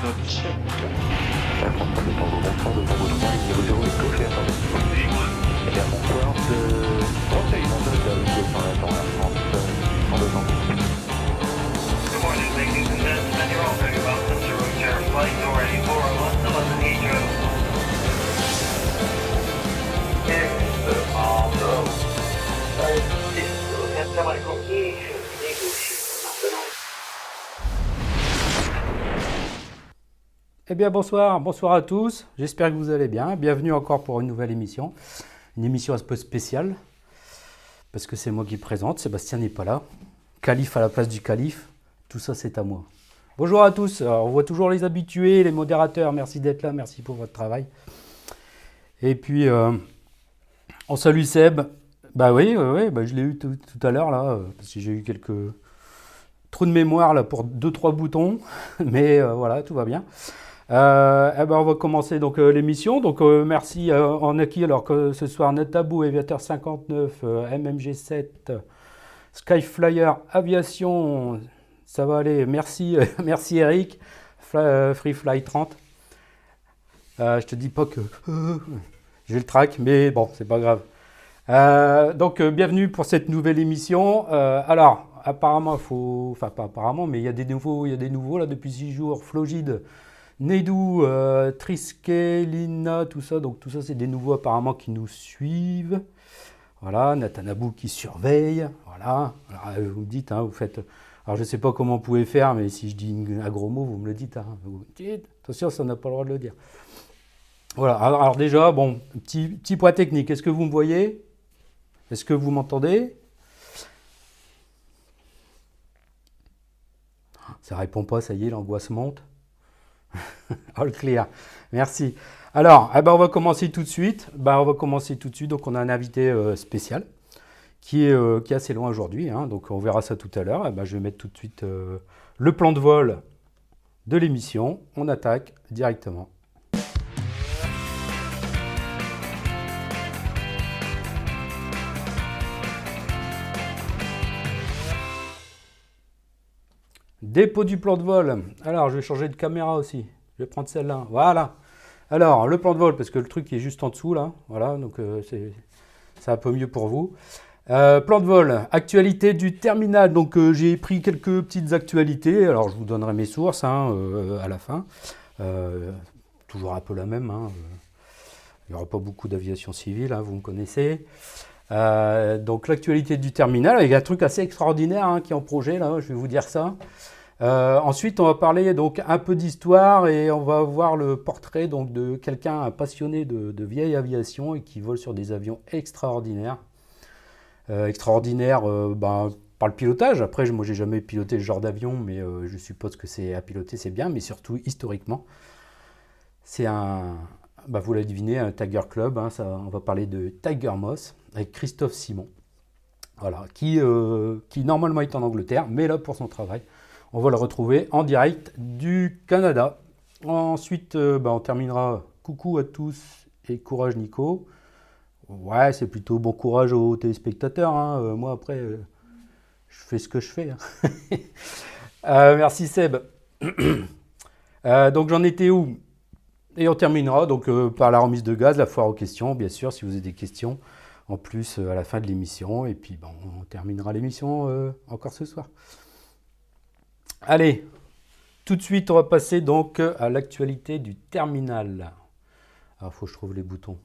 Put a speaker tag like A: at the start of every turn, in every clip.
A: press 7, 8
B: bien bonsoir,
C: bonsoir à tous, j'espère que vous allez bien. Bienvenue encore pour une nouvelle émission. Une émission un peu spéciale, parce que c'est moi qui présente, Sébastien n'est pas là. Calife à la place du calife, tout ça c'est à moi. Bonjour à tous, on voit toujours les habitués, les modérateurs, merci d'être là, merci pour votre travail. Et puis euh, on salue Seb, bah oui, oui, bah, je l'ai eu tout, à l'heure là, euh, parce que j'ai eu quelques trous de mémoire là pour deux trois boutons, mais euh, voilà, tout va bien. Euh, eh ben, on va commencer donc euh, l'émission. Donc euh, merci euh, en acquis alors que ce soir Netabou, Aviateur 59, euh, MMG7, euh, Skyflyer, Aviation, ça va aller. Merci, merci Eric, Fly- Free Fly 30. Euh, je te dis pas que j'ai le track, mais bon, c'est pas grave. Donc bienvenue pour cette nouvelle émission. Alors apparemment, faut, enfin pas apparemment, mais il y a des nouveaux, il y a des nouveaux là depuis six jours. Flogide, Nedou, euh, Lina, tout ça. Donc tout ça, c'est des nouveaux apparemment qui nous suivent. Voilà, Nathanabou qui surveille. Voilà. Euh, vous me dites, hein, vous faites. Alors je sais pas comment vous pouvez faire, mais si je dis un gros mot, vous me le dites. hein. Vous dites, attention, ça n'a pas le droit de le dire. Voilà. Alors, alors déjà, bon, petit, petit point technique. Est-ce que vous me voyez? Est-ce que vous m'entendez? Ça répond pas, ça y est, l'angoisse monte. All clear. Merci. Alors, eh ben, on va commencer tout de suite. Ben, on tout de suite. On a un invité euh, spécial qui est, euh, qui est assez loin aujourd'hui. hein. donc, on verra ça tout à l'heure. Eh ben, je vais mettre tout de suite euh, le plan de vol de l'émission. On attaque directement. Dépôt du plan de vol. Alors, je vais changer de caméra aussi. Je vais prendre celle-là. Voilà. Alors, le plan de vol, parce que le truc est juste en dessous, là. Voilà, donc euh, c'est un peu mieux pour vous. Euh, plan de vol, actualité du terminal. Donc, euh, j'ai pris quelques petites actualités. Alors, je vous donnerai mes sources hein, à la fin. Toujours un peu la même. hein. Il n'y aura pas beaucoup d'aviation civile, hein, vous me connaissez. Donc l'actualité du terminal, il y a un truc assez extraordinaire qui est en projet, là, je vais vous dire ça. Euh, ensuite, on va parler donc un peu d'histoire et on va voir le portrait donc de quelqu'un un passionné de, vieille aviation et qui vole sur des avions extraordinaires. Euh, extraordinaires euh, ben, par le pilotage. Après, moi, j'ai jamais piloté ce genre d'avion, mais euh, je suppose que c'est à piloter, c'est bien, mais surtout historiquement. C'est un, bah, vous l'avez deviné, un Tiger Club. hein, ça, on va parler de Tiger Moss avec Christophe Simon. Voilà, qui, qui normalement est en Angleterre, mais là pour son travail. On va le retrouver en direct du Canada. Ensuite, euh, bah, on terminera. Coucou à tous et courage Nico. Ouais, c'est plutôt bon courage aux téléspectateurs. hein. Euh, moi après, euh, je fais ce que je fais. hein. Merci Seb. Donc j'en étais où? Et on terminera donc par la remise de gaz, la foire aux questions, bien sûr, si vous avez des questions en plus à la fin de l'émission. Et puis bon, on terminera l'émission encore ce soir. Allez, tout de suite, on va passer donc euh, à l'actualité du terminal. Alors, faut que je trouve les boutons.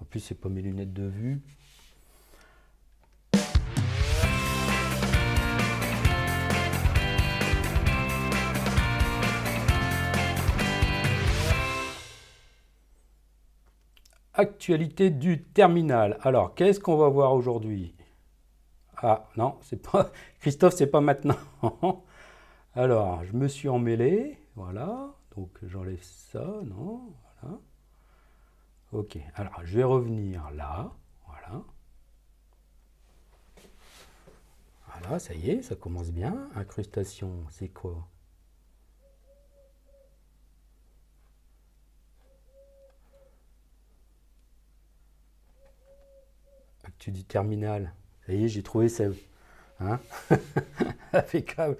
C: En plus, c'est pas mes lunettes de vue. Actualité du terminal. Alors, qu'est-ce qu'on va voir aujourd'hui? Ah non, c'est pas Christophe, c'est pas maintenant. Alors, je me suis emmêlé, voilà. Donc j'enlève ça, non, voilà. Ok. Alors, je vais revenir là, voilà. Voilà, ça y est, ça commence bien. Incrustation, c'est quoi? Actu du terminal. Ça y j'ai trouvé ça. Hein Impeccable.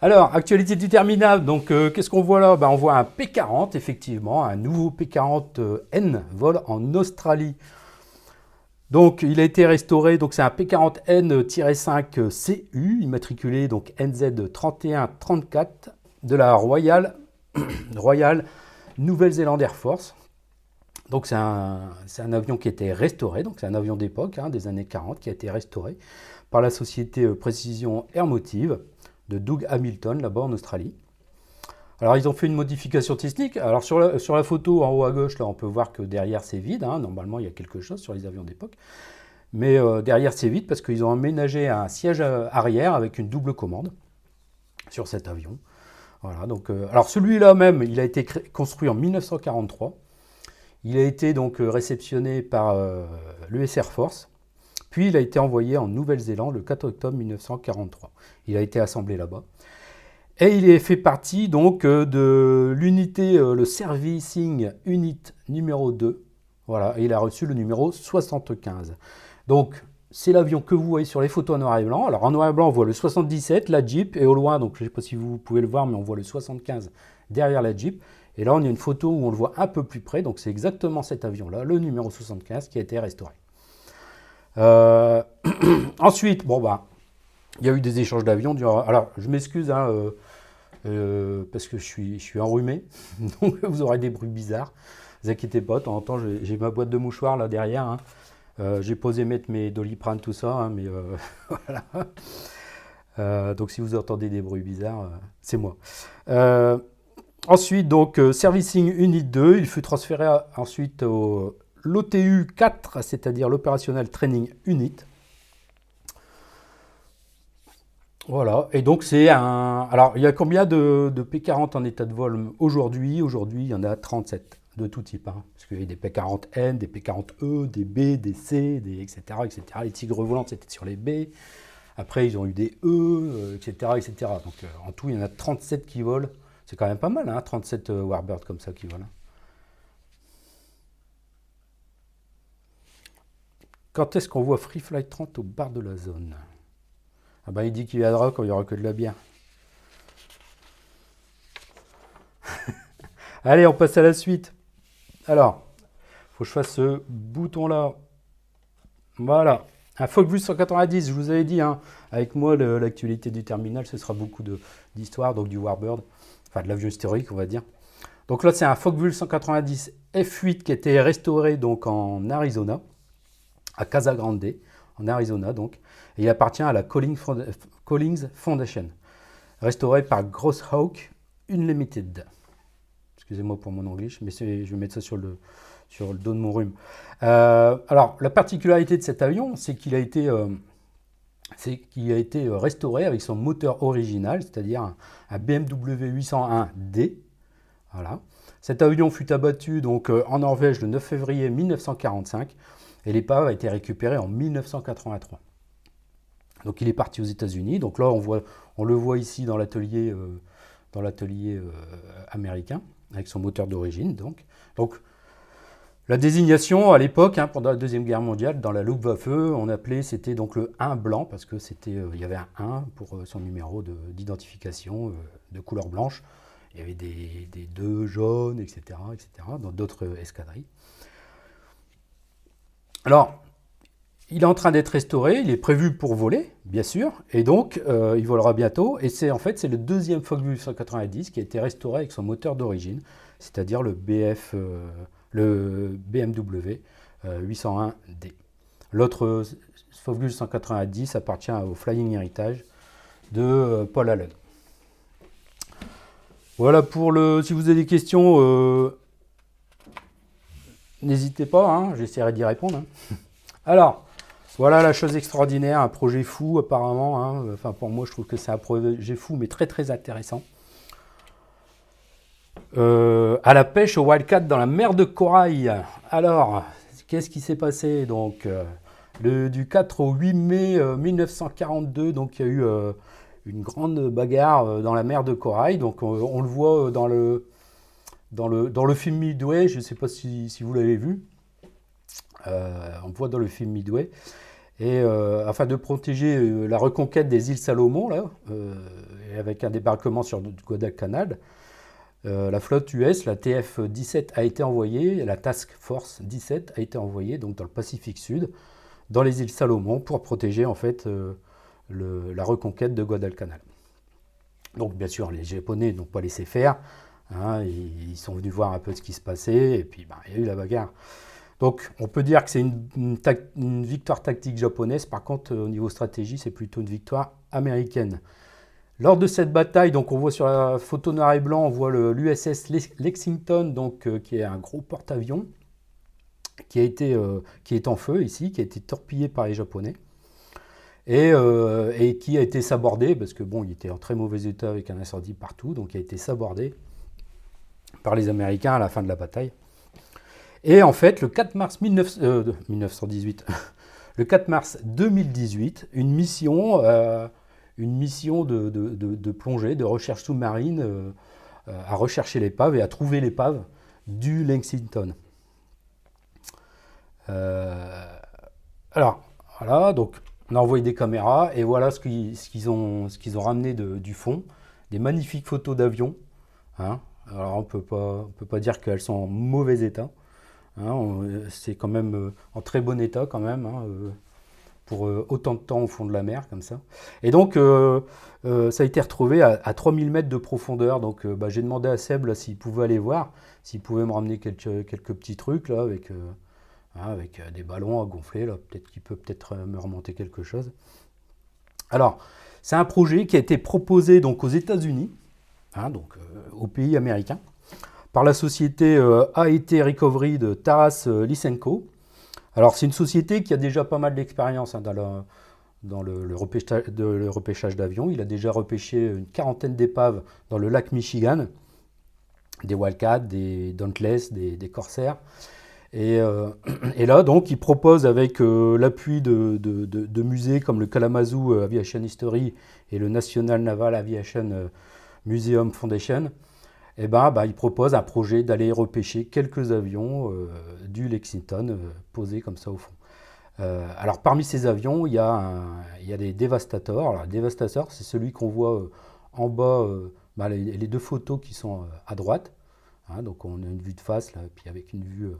C: Alors, actualité du terminal, donc euh, qu'est-ce qu'on voit là? Ben, On voit un P40, effectivement, un nouveau P40N vol en Australie. Donc, il a été restauré, donc c'est un P40N-5CU, immatriculé donc NZ3134 de la Royal, Royal Nouvelle-Zélande Air Force. Donc, c'est un, avion qui a été restauré, donc c'est un avion d'époque, hein, des années 40, qui a été restauré par la société euh, Précision Airmotive de Doug Hamilton, là-bas en Australie. Alors, ils ont fait une modification technique. Alors, sur la, photo en haut à gauche, là, on peut voir que derrière, c'est vide. hein. Normalement, il y a quelque chose sur les avions d'époque. Mais euh, derrière, c'est vide parce qu'ils ont aménagé un siège euh, arrière avec une double commande sur cet avion. Voilà, donc, alors celui-là même, il a été construit en 1943. Il a été donc euh, réceptionné par euh, l'US Air Force. Puis il a été envoyé en Nouvelle-Zélande le 4 octobre 1943. Il a été assemblé là-bas. Et il est fait partie donc euh, de l'unité, le Servicing Unit numéro 2. Voilà, il a reçu le numéro 75. Donc, c'est l'avion que vous voyez sur les photos en noir et blanc. Alors, en noir et blanc, on voit le 77, la Jeep, et au loin, donc je ne sais pas si vous pouvez le voir, mais on voit le 75 derrière la Jeep. Et là, on a une photo où on le voit un peu plus près, donc c'est exactement cet avion-là, le numéro 75, qui a été restauré. Euh, Ensuite, bon, bah, il y a eu des échanges d'avions. Alors, je m'excuse, hein, euh, euh, parce que je suis, je suis enrhumé, donc vous aurez des bruits bizarres. Ne vous inquiétez pas, de temps en temps, j'ai ma boîte de mouchoirs là derrière. hein. J'ai posé mettre mes doliprane, tout ça, hein, mais voilà. Donc si vous entendez des bruits bizarres, c'est moi. Euh, ensuite, donc, euh, Servicing Unit 2, il fut transféré ensuite au l'OTU 4, c'est-à-dire l'Operational Training Unit. Voilà, et donc c'est un... Alors, il y a combien de, de P40 en état de vol aujourd'hui? Aujourd'hui, il y en a 37 de tout type. hein. parce qu'il y a des P40N, des P40E, des B, des C, des etc. etc. Les tigres volants, c'était sur les B. Après, ils ont eu des E, euh, etc. etc. Donc, euh, en tout, il y en a 37 qui volent. C'est quand même pas mal, hein, 37 euh, Warbirds comme ça qui volent. hein. Quand est-ce qu'on voit Free Flight 30 au bar de la zone? Ah ben, il dit qu'il viendra quand il n'y aura que de la bière. Allez, on passe à la suite. Alors, faut que je fasse ce bouton-là. Voilà. Un Focus 190, je vous avais dit, hein, avec moi, l'actualité du terminal, ce sera beaucoup de- d'histoire, donc du Warbird, enfin de l'avion historique, on va dire. Donc là, c'est un Focke-Wulf 190 F8 qui a été restauré donc en Arizona, à Casa Grande, en Arizona donc. Et il appartient à la Collins Foundation, restauré par Grosshawk Unlimited. Excusez-moi pour mon anglais, mais je vais mettre ça sur le, sur le dos de mon rhume. Euh, alors, la particularité de cet avion, c'est qu'il a été, euh, c'est qu'il a été euh, restauré avec son moteur original, c'est-à-dire un, BMW 801D. Voilà. Cet avion fut abattu donc euh, en Norvège le 9 février 1945 et l'épave a été récupérée en 1983. Donc il est parti aux États-Unis. Donc là, on, voit, on le voit ici dans l'atelier euh, américain avec son moteur d'origine. Donc la désignation à l'époque, hein, pendant la deuxième guerre mondiale, dans la Luftwaffe, on appelait c'était donc le 1 blanc parce que euh, y avait un 1 pour euh, son numéro de- d'identification euh, de couleur blanche. Il y avait des, des 2 jaunes, etc., etc. dans d'autres escadrilles. Alors, il est en train d'être restauré, il est prévu pour voler, bien sûr, et donc il volera bientôt. Et c'est en fait c'est le deuxième Focke-Wulf 190 qui a été restauré avec son moteur d'origine, c'est-à-dire le BF, le BMW euh, 801D. L'autre euh, Focke-Wulf 190 appartient au Flying Heritage de euh, Paul Allen. Voilà pour le. Si vous avez des questions, euh, n'hésitez pas, hein, j'essaierai d'y répondre. hein. Alors, voilà la chose extraordinaire, un projet fou apparemment. hein. Enfin, pour moi, je trouve que c'est un projet fou, mais très très intéressant. Euh, à la pêche au Wildcat dans la mer de Corail. Alors, qu'est-ce qui s'est passé donc euh, Du 4 au 8 mai euh, 1942, donc il y a eu euh, une grande bagarre euh, dans la mer de Corail. On, le voit euh, dans le, film Midway, je ne sais pas si, vous l'avez vu. Euh, on le voit dans le film Midway. Et euh, afin de protéger euh, la reconquête des îles Salomon, euh, avec un débarquement sur Guadalcanal, euh, la flotte US, la TF-17, a été envoyée, la Task Force 17 a été envoyée donc dans le Pacifique Sud, dans les îles Salomon, pour protéger en fait euh, la reconquête de Guadalcanal. Donc bien sûr, les Japonais n'ont pas laissé faire. hein, ils, sont venus voir un peu ce qui se passait, et puis ben, il y a eu la bagarre. Donc on peut dire que c'est une, une victoire tactique japonaise, par contre euh, au niveau stratégie, c'est plutôt une victoire américaine. Lors de cette bataille, donc on voit sur la photo noir et blanc, on voit l'USS Lex- Lexington, donc, euh, qui est un gros porte-avions, euh, qui est en feu ici, qui a été torpillé par les Japonais, et, euh, et qui a été sabordé, parce que bon, il était en très mauvais état avec un incendie partout, donc il a été sabordé par les Américains à la fin de la bataille. Et en fait, le 4 mars 19 euh, 1918, le 4 mars 2018, une mission, une mission de, plongée, de recherche sous-marine, euh, euh, à rechercher l'épave et à trouver l'épave du Lexington. Euh, alors, voilà, donc on a envoyé des caméras et voilà ce qu'ils ont, ce ont ramené du fond. Des magnifiques photos d'avions. hein. Alors on peut pas, peut pas dire qu'elles sont en mauvais état. hein. C'est quand même en très bon état quand même. hein, pour euh, autant de temps au fond de la mer, comme ça. Et donc, euh, euh, ça a été retrouvé à, à 3000 mètres de profondeur. Donc, bah, j'ai demandé à Seb s'il pouvait aller voir, s'il pouvait me ramener quelques, petits trucs là, avec, hein, avec des ballons à gonfler. Là. Peut-être qu'il peut peut-être me remonter quelque chose. Alors, c'est un projet qui a été proposé donc, aux États-Unis, hein, donc euh, au pays américain, par la société AET Recovery de Taras Lysenko. Alors, c'est une société qui a déjà pas mal d'expérience hein, dans, le, repêchage, d'avions. Il a déjà repêché une quarantaine d'épaves dans le lac Michigan, des Wildcats, des Dauntless, des, des euh, et là, donc, il propose avec euh, l'appui de, de- musées comme le Kalamazoo euh, Aviation History et le National Naval Aviation Museum Foundation, eh ben, bah, il propose un projet d'aller repêcher quelques avions euh, du Lexington euh, posés comme ça au fond. Euh, alors parmi ces avions, il y a, il y a des Devastators. Alors, le Devastator, c'est celui qu'on voit en bas, bah, les, deux photos qui sont à droite. Hein, donc on a une vue de face, là, puis avec une vue,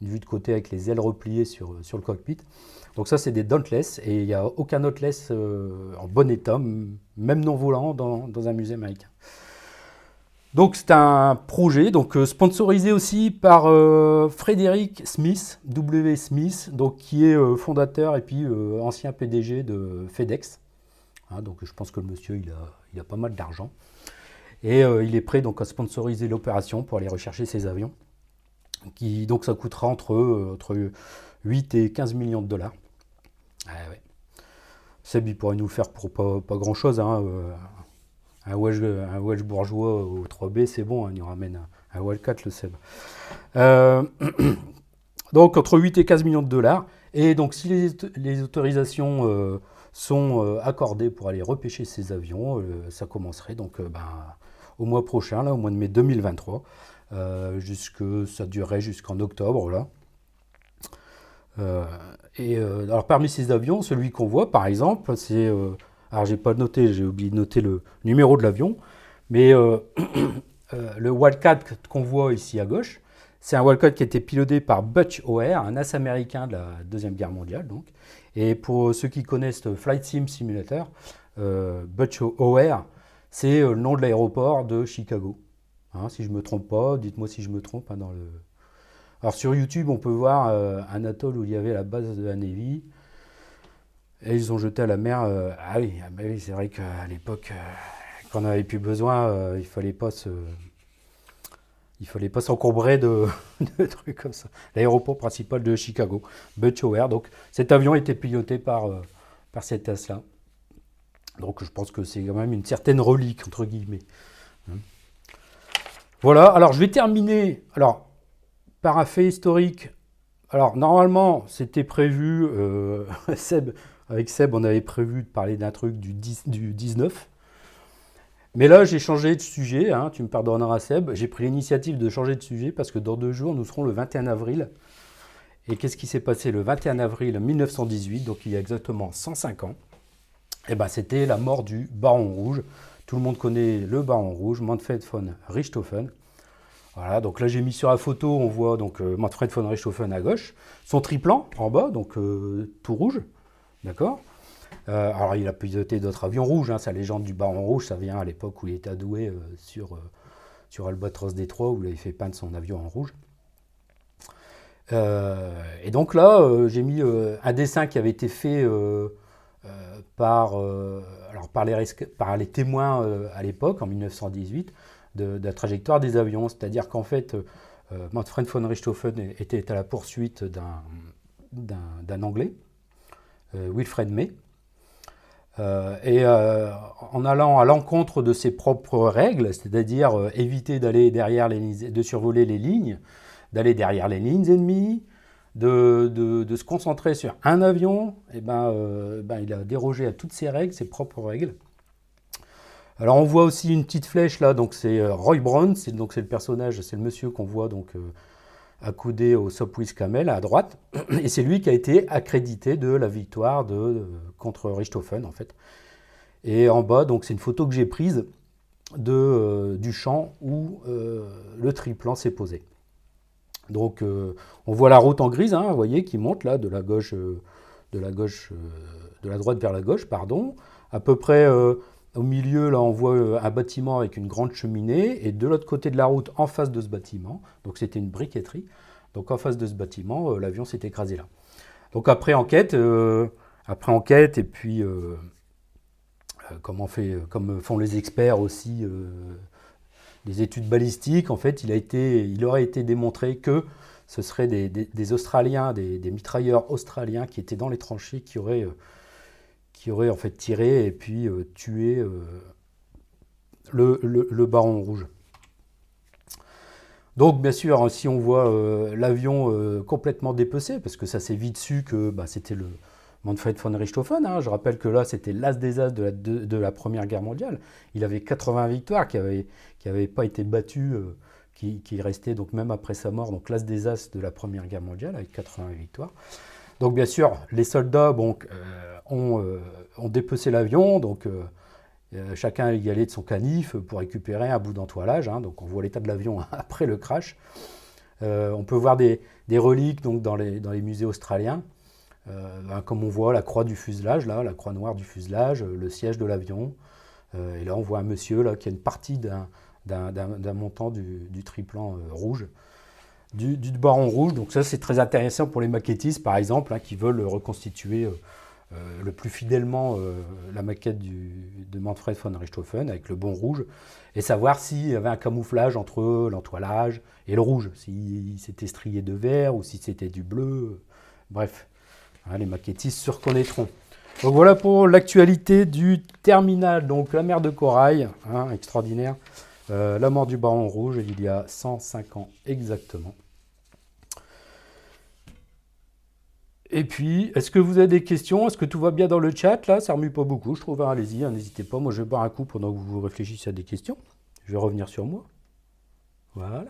C: une vue de côté avec les ailes repliées sur, sur le cockpit. Donc ça, c'est des Dauntless, et il n'y a aucun Dauntless en bon état, même non volant, dans, dans un musée américain. Donc c'est un projet donc euh, sponsorisé aussi par euh, Frédéric Smith, W. Smith, donc qui est euh, fondateur et puis ancien PDG de FedEx. Hein, donc je pense que le monsieur il a, a pas mal d'argent et il est prêt donc à sponsoriser l'opération pour aller rechercher ces avions. Qui donc ça coûtera entre entre 8 et 15 millions de dollars. Ah. Seb il pourrait nous faire pour pas, pas grand chose. Hein, un Welsh, bourgeois au 3B, c'est bon, hein, il nous ramène un, un Wildcat, le Seb. Euh, donc entre 8 et 15 millions de dollars. Et donc si les, autorisations euh, sont euh, accordées pour aller repêcher ces avions, ça commencerait donc ben, au mois prochain, là, au mois de mai 2023. Euh, jusque, ça durerait jusqu'en octobre, là. Et alors parmi ces avions, celui qu'on voit par exemple, c'est alors j'ai pas noté, j'ai oublié de noter le numéro de l'avion, mais euh, euh, le Wildcat qu'on voit ici à gauche, c'est un Wildcat qui a été piloté par Butch O'Hare, un as américain de la Deuxième Guerre mondiale. Donc. Et pour ceux qui connaissent Flight Sim Simulator, euh, Butch O'Hare, c'est le nom de l'aéroport de Chicago. Hein, si je ne me trompe pas, dites-moi si je me trompe hein. Alors sur YouTube, on peut voir un atoll où il y avait la base de la Navy. Et ils ont jeté à la mer. euh, ah oui, ah bah c'est vrai qu'à l'époque, euh, quand on n'avait plus besoin, euh, il fallait pas se. Il fallait pas s'encombrer de, de trucs comme ça. L'aéroport principal de Chicago, Butch O'Hare. Donc cet avion était piloté par, euh, par cet as-là. Donc je pense que c'est quand même une certaine relique, entre guillemets. Hein. Voilà, alors je vais terminer alors, par un fait historique. Alors normalement, c'était prévu, Seb, avec Seb, on avait prévu de parler d'un truc du, 10 du 19. Mais là, j'ai changé de sujet, hein, tu me pardonneras Seb, j'ai pris l'initiative de changer de sujet parce que dans deux jours, nous serons le 21 avril. Et qu'est-ce qui s'est passé le 21 avril 1918, donc il y a exactement 105 ans? Eh ben, c'était la mort du Baron Rouge. Tout le monde connaît le Baron Rouge, Manfred von Richthofen. Voilà, donc là j'ai mis sur la photo, on voit donc euh, Manfred von Richthofen à gauche, son triplan en bas, donc euh, tout rouge, d'accord Euh, Alors il a piloté d'autres avions rouges, hein, sa légende du Baron Rouge, ça vient à l'époque où il était adoué euh, sur, euh, sur Albatros Détroit, où il avait fait peindre son avion en rouge. Et donc là, j'ai mis un dessin qui avait été fait par, les, témoins à l'époque, en 1918, de, la trajectoire des avions. C'est-à-dire qu'en fait, Manfred von Richthofen était à la poursuite d'un- Anglais, Wilfred May. Euh, et euh, en allant à l'encontre de ses propres règles, c'est-à-dire euh, éviter d'aller derrière les de survoler les lignes, d'aller derrière les lignes ennemies, de, de- se concentrer sur un avion, et ben, euh, ben, il a dérogé à toutes ses règles, ses propres règles. Alors on voit aussi une petite flèche là, donc c'est euh, Roy Brown, c'est c'est le personnage, c'est le monsieur qu'on voit donc euh, accoudé au Sopwith Camel à droite, et c'est lui qui a été accrédité de la victoire de, euh, contre Richthofen en fait. Et en bas donc c'est une photo que j'ai prise de, euh, du champ où euh, le triplan s'est posé. Donc on voit la route en grise, hein, vous voyez, qui monte là de la gauche, de la gauche, de la droite vers la gauche, pardon. À peu près au milieu, là, on voit euh, un bâtiment avec une grande cheminée, et de l'autre côté de la route, en face de ce bâtiment, donc c'était une briqueterie. Donc en face de ce bâtiment, euh, l'avion s'est écrasé là. Donc après enquête, euh, enquête, et puis comme, font les experts aussi, des études balistiques, en fait, il, a été, il aurait été démontré que ce seraient des, Australiens, des, mitrailleurs australiens qui étaient dans les tranchées, qui auraient, qui auraient en fait tiré et puis euh, tué euh, le, baron rouge. Donc, bien sûr, si on voit euh, l'avion complètement dépecé, parce que ça s'est vite su que bah, c'était le Manfred von Richthofen, hein. je rappelle que là, c'était l'as des as de la, Première Guerre mondiale. Il avait 80 victoires qui n'avaient pas été battues, qui, qui restaient donc même après sa mort, donc l'as des as de la Première Guerre mondiale, avec 80 victoires. Donc, bien sûr, les soldats euh, ont, euh, ont dépecé l'avion, donc euh, chacun y allait de son canif pour récupérer un bout d'entoilage. hein. donc on voit l'état de l'avion après le crash. On peut voir des, reliques donc, dans, les, musées australiens. Ben, comme on voit la croix du fuselage, là, la croix noire du fuselage, le siège de l'avion. Et là, on voit un monsieur là, qui a une partie d'un, montant du, triplan rouge, du, baron rouge. Donc ça, c'est très intéressant pour les maquettistes, par exemple, hein, qui veulent reconstituer euh, euh, le plus fidèlement euh, la maquette du- de Manfred von Richthofen avec le bon rouge et savoir s'il y avait un camouflage entre l'entoilage et le rouge, si c'était strié de vert ou si c'était du bleu. Bref, hein, les maquettistes se reconnaîtront. Donc voilà pour l'actualité du terminal, donc la mer de corail, hein, extraordinaire. Euh, la mort du baron rouge, il y a 105 ans exactement. Et puis, est-ce que vous avez des questions? Est-ce que tout va bien dans le chat? Là Ça remue pas beaucoup, je trouve. hein, Allez-y, hein, n'hésitez pas. Moi, je vais boire un coup pendant que vous réfléchissez à des questions. Je vais revenir sur moi. Voilà.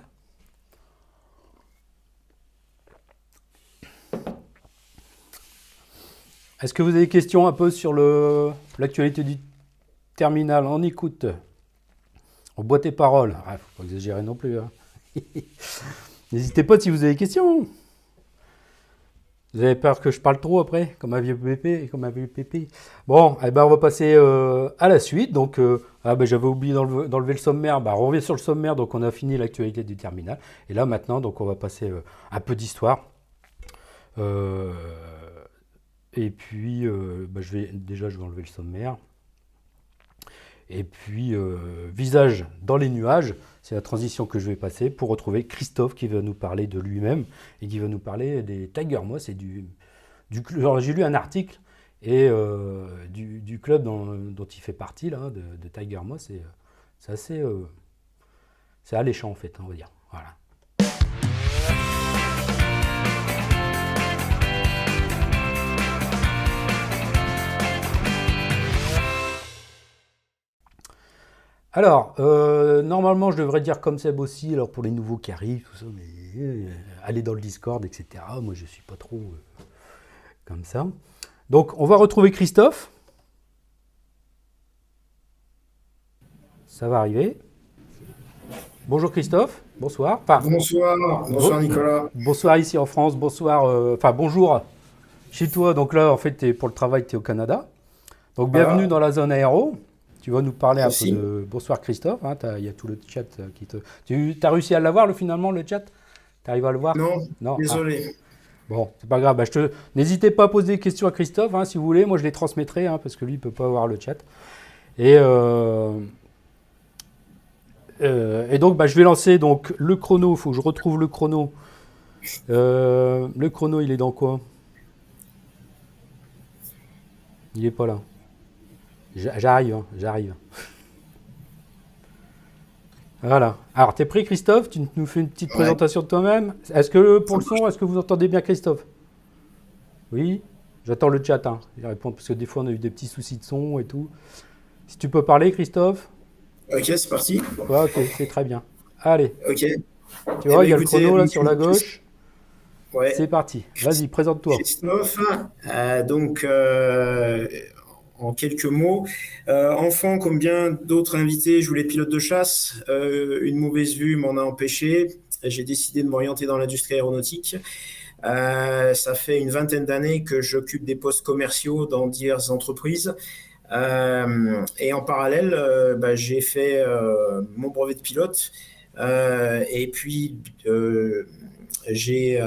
C: Est-ce que vous avez des questions un peu sur l'actualité du terminal? On écoute. On boit tes paroles. Il ne faut pas exagérer non plus. hein. N'hésitez pas si vous avez des questions. Vous avez peur que je parle trop après, comme un vieux pépé, comme un vieux pépé. Bon, eh ben on va passer euh, à la suite. Donc, euh, ah ben j'avais oublié d'enlever d'enlever le sommaire. Bah, on revient sur le sommaire. Donc, on a fini l'actualité du terminal. Et là, maintenant, donc, on va passer euh, un peu d'histoire. Et puis, bah, je vais déjà, je vais enlever le sommaire. Et puis, euh, visage dans les nuages, c'est la transition que je vais passer pour retrouver Christophe qui va nous parler de lui-même et qui va nous parler des Tiger Moss et du, J'ai lu un article et euh, du, club dont, il fait partie là, de, Tiger Moss. C'est assez, euh, c'est alléchant en fait, on va dire. Voilà. Alors, euh, normalement, je devrais dire comme Seb aussi, alors pour les nouveaux qui arrivent, tout ça, mais euh, allez dans le Discord, etc. Moi, je suis pas trop euh, comme ça. Donc, on va retrouver Christophe. Ça va arriver. Bonjour Christophe, bonsoir. Enfin,
D: Bonsoir, bonsoir Nicolas.
C: bonsoir ici en France, bonsoir, enfin bonjour chez toi. Donc là, en fait, pour le travail, tu es au Canada. Donc bienvenue dans la zone aéro. Tu vas nous parler un peu de... Bonsoir Christophe, hein, il y a tout le chat euh, qui te... Tu as réussi à l'avoir le, finalement, le chat? Tu arrives à le voir?
D: Non,
C: Non Ah,
D: désolé.
C: Bon, c'est pas grave. Bah, je te... N'hésitez pas à poser des questions à Christophe, hein, si vous voulez. Moi, je les transmettrai, hein, parce que lui, il peut pas avoir le chat. Et, euh, euh, et donc, bah, je vais lancer donc, le chrono. Il faut que je retrouve le chrono. Euh, le chrono, il est dans quoi? Il est pas là. J'a- J'arrive, hein, j'arrive. Voilà. Alors, t'es prêt, Christophe? Tu nous fais une petite
D: Ouais.
C: présentation de toi-même? Est-ce que, pour le son, est-ce que vous entendez bien Christophe? Oui J'attends le chat. Hein. Il répond, parce que des fois, on a eu des petits soucis de son et tout. Si tu peux parler, Christophe?
D: Ok, c'est parti.
C: Ouais, ok, c'est très bien. Allez,
D: Ok.
C: tu
D: Eh
C: vois,
D: ben,
C: il y a le
D: écoutez,
C: chrono là sur la gauche.
D: Ouais.
C: C'est parti. Vas-y, présente-toi.
D: Christophe, euh, donc euh, en quelques mots, euh, enfant comme bien d'autres invités, je voulais pilote de chasse. Euh, une mauvaise vue m'en a empêché. J'ai décidé de m'orienter dans l'industrie aéronautique. Euh, ça fait une vingtaine d'années que j'occupe des postes commerciaux dans diverses entreprises. Et en parallèle, bah, j'ai fait mon brevet de pilote. Et puis, j'ai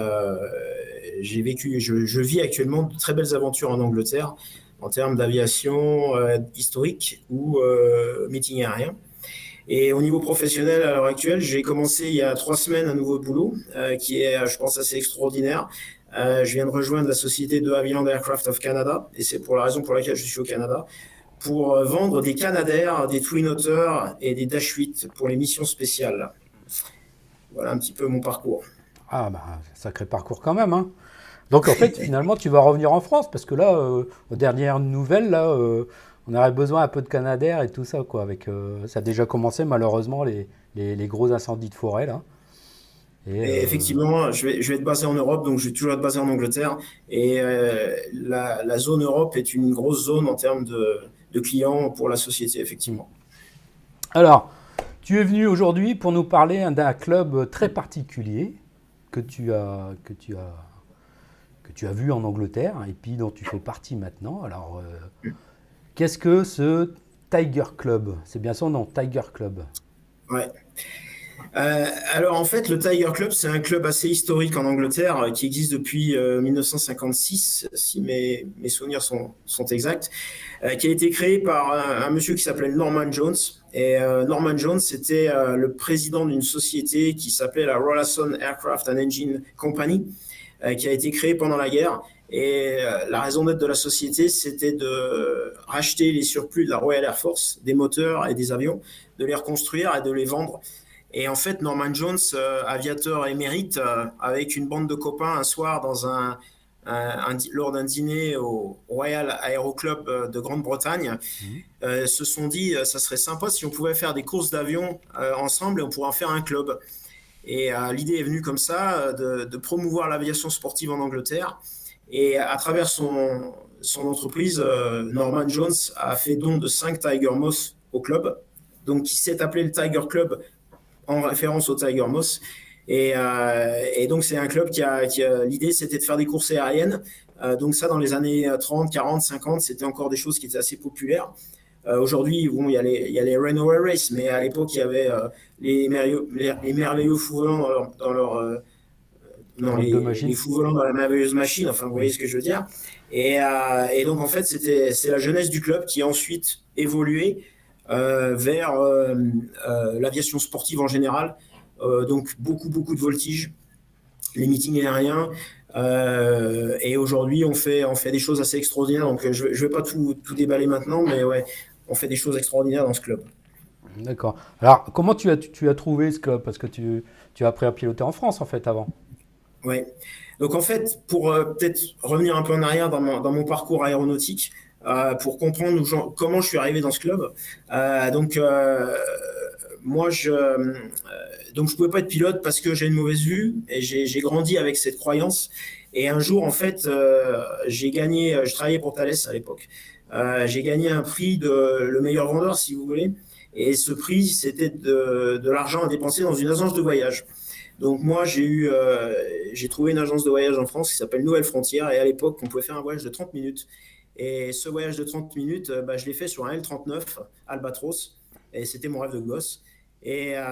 D: vécu, je vis actuellement de très belles aventures en Angleterre en termes d'aviation euh, historique ou euh, meeting aérien. Et au niveau professionnel, à l'heure actuelle, j'ai commencé il y a trois semaines un nouveau boulot euh, qui est, je pense, assez extraordinaire. Euh, je viens de rejoindre la société de Havilland Aircraft of Canada et c'est pour la raison pour laquelle je suis au Canada pour euh, vendre des Canadair, des Twin Otter et des Dash 8 pour les missions spéciales. Voilà un petit peu mon parcours.
C: Ah, bah, sacré parcours quand même. Hein. Donc, en fait, finalement, tu vas revenir en France parce que là, euh, aux dernières nouvelles, là, euh, on aurait besoin un peu de Canadair et tout ça, quoi. Avec, euh, ça a déjà commencé, malheureusement, les, les, les gros incendies de forêt, là.
D: Et
C: euh,
D: effectivement, je vais, je vais être basé en Europe, donc je vais toujours être basé en Angleterre. Et la, la zone Europe est une grosse zone en termes de, de clients pour la société, effectivement.
C: Alors, tu es venu aujourd'hui pour nous parler d'un club très particulier que tu as, que tu as, que tu as vu en Angleterre et puis dont tu fais partie maintenant. Alors, euh, qu'est-ce que ce Tiger Club? C'est bien son nom, Tiger Club.
D: Ouais. Euh, alors en fait, le Tiger Club, c'est un club assez historique en Angleterre euh, qui existe depuis euh, 1956, si mes, mes souvenirs sont, sont exacts, qui a été créé par un, un monsieur qui s'appelait Norman Jones. Et Norman Jones, c'était le président d'une société qui s'appelait la Rollason Aircraft and Engine Company, qui a été créée pendant la guerre. Et euh, la raison d'être de la société, c'était de racheter les surplus de la Royal Air Force, des moteurs et des avions, de les reconstruire et de les vendre. Et en fait, Norman Jones, euh, aviateur émérite, euh, avec une bande de copains un soir dans un, un, un lors d'un dîner au Royal Aero Club euh, de Grande-Bretagne, mmh. euh, se sont dit ça serait sympa si on pouvait faire des courses d'avion euh, ensemble et on pourrait en faire un club. Et euh, l'idée est venue comme ça de, de promouvoir l'aviation sportive en Angleterre. Et à travers son, entreprise, euh, Norman Jones a fait don de 5 Tiger Moss au club, donc qui s'est appelé le Tiger Club en référence au Tiger Moss. Et, euh, donc, c'est un club qui a, l'idée, c'était de faire des courses aériennes. Euh, donc, ça, dans les années 30, 40, 50, c'était encore des choses qui étaient assez populaires. Euh, Aujourd'hui, bon, il y, a les, il y a les Renault Air Race, mais à l'époque, il y avait euh, les, merveilleux, les, les, merveilleux fous volants dans leur. Dans leur euh, dans les, les, fous volants dans la merveilleuse machine, enfin, vous voyez ce que je veux dire. Et, et donc, en fait, c'est la jeunesse du club qui a ensuite évolué vers l'aviation sportive en général. Donc beaucoup beaucoup de voltige, les meetings aériens. Euh, et aujourd'hui, on fait on fait des choses assez extraordinaires. Donc je ne vais pas tout, tout, déballer maintenant, mais ouais, on fait des choses extraordinaires dans ce club.
C: D'accord. Alors comment tu as tu as trouvé ce club? Parce que tu tu as appris à piloter en France en fait avant.
D: Ouais. Donc en fait, pour euh, peut-être revenir un peu en arrière dans mon, dans mon parcours aéronautique, euh, pour comprendre où comment je suis arrivé dans ce club. Euh, donc, moi, je donc je pouvais pas être pilote parce que j'ai une mauvaise vue et j'ai grandi avec cette croyance. Et un jour, en fait, j'ai gagné. Je travaillais pour Thales à l'époque. Euh, j'ai gagné un prix de le meilleur vendeur, si vous voulez. Et ce prix, c'était de, de l'argent à dépenser dans une agence de voyage. Donc moi, j'ai eu, euh, j'ai trouvé une agence de voyage en France qui s'appelle Nouvelle Frontière. Et à l'époque, on pouvait faire un voyage de 30 minutes. Et ce voyage de 30 minutes, euh, bah, je l'ai fait sur un L39 Albatros. Et c'était mon rêve de gosse. Et, euh,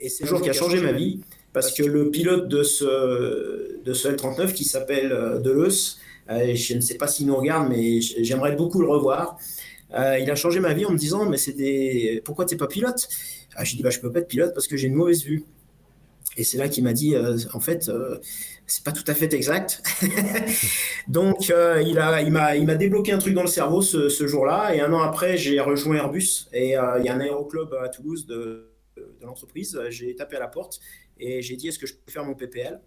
D: et c'est un jour qui a changé ma vie. Parce que le pilote de ce, de ce L39 qui s'appelle Deleuze, je ne sais pas s'il nous regarde, mais j'aimerais beaucoup le revoir. Euh, il a changé ma vie en me disant mais c'est pourquoi tu n'es pas pilote? Ah, J'ai dit bah, je peux pas être pilote parce que j'ai une mauvaise vue. Et c'est là qu'il m'a dit euh, en fait euh, c'est pas tout à fait exact. Donc euh, il m'a débloqué un truc dans le cerveau ce, jour-là et un an après j'ai rejoint Airbus et euh, il y a un aéroclub à Toulouse de l'entreprise. J'ai tapé à la porte et j'ai dit est-ce que je peux faire mon PPL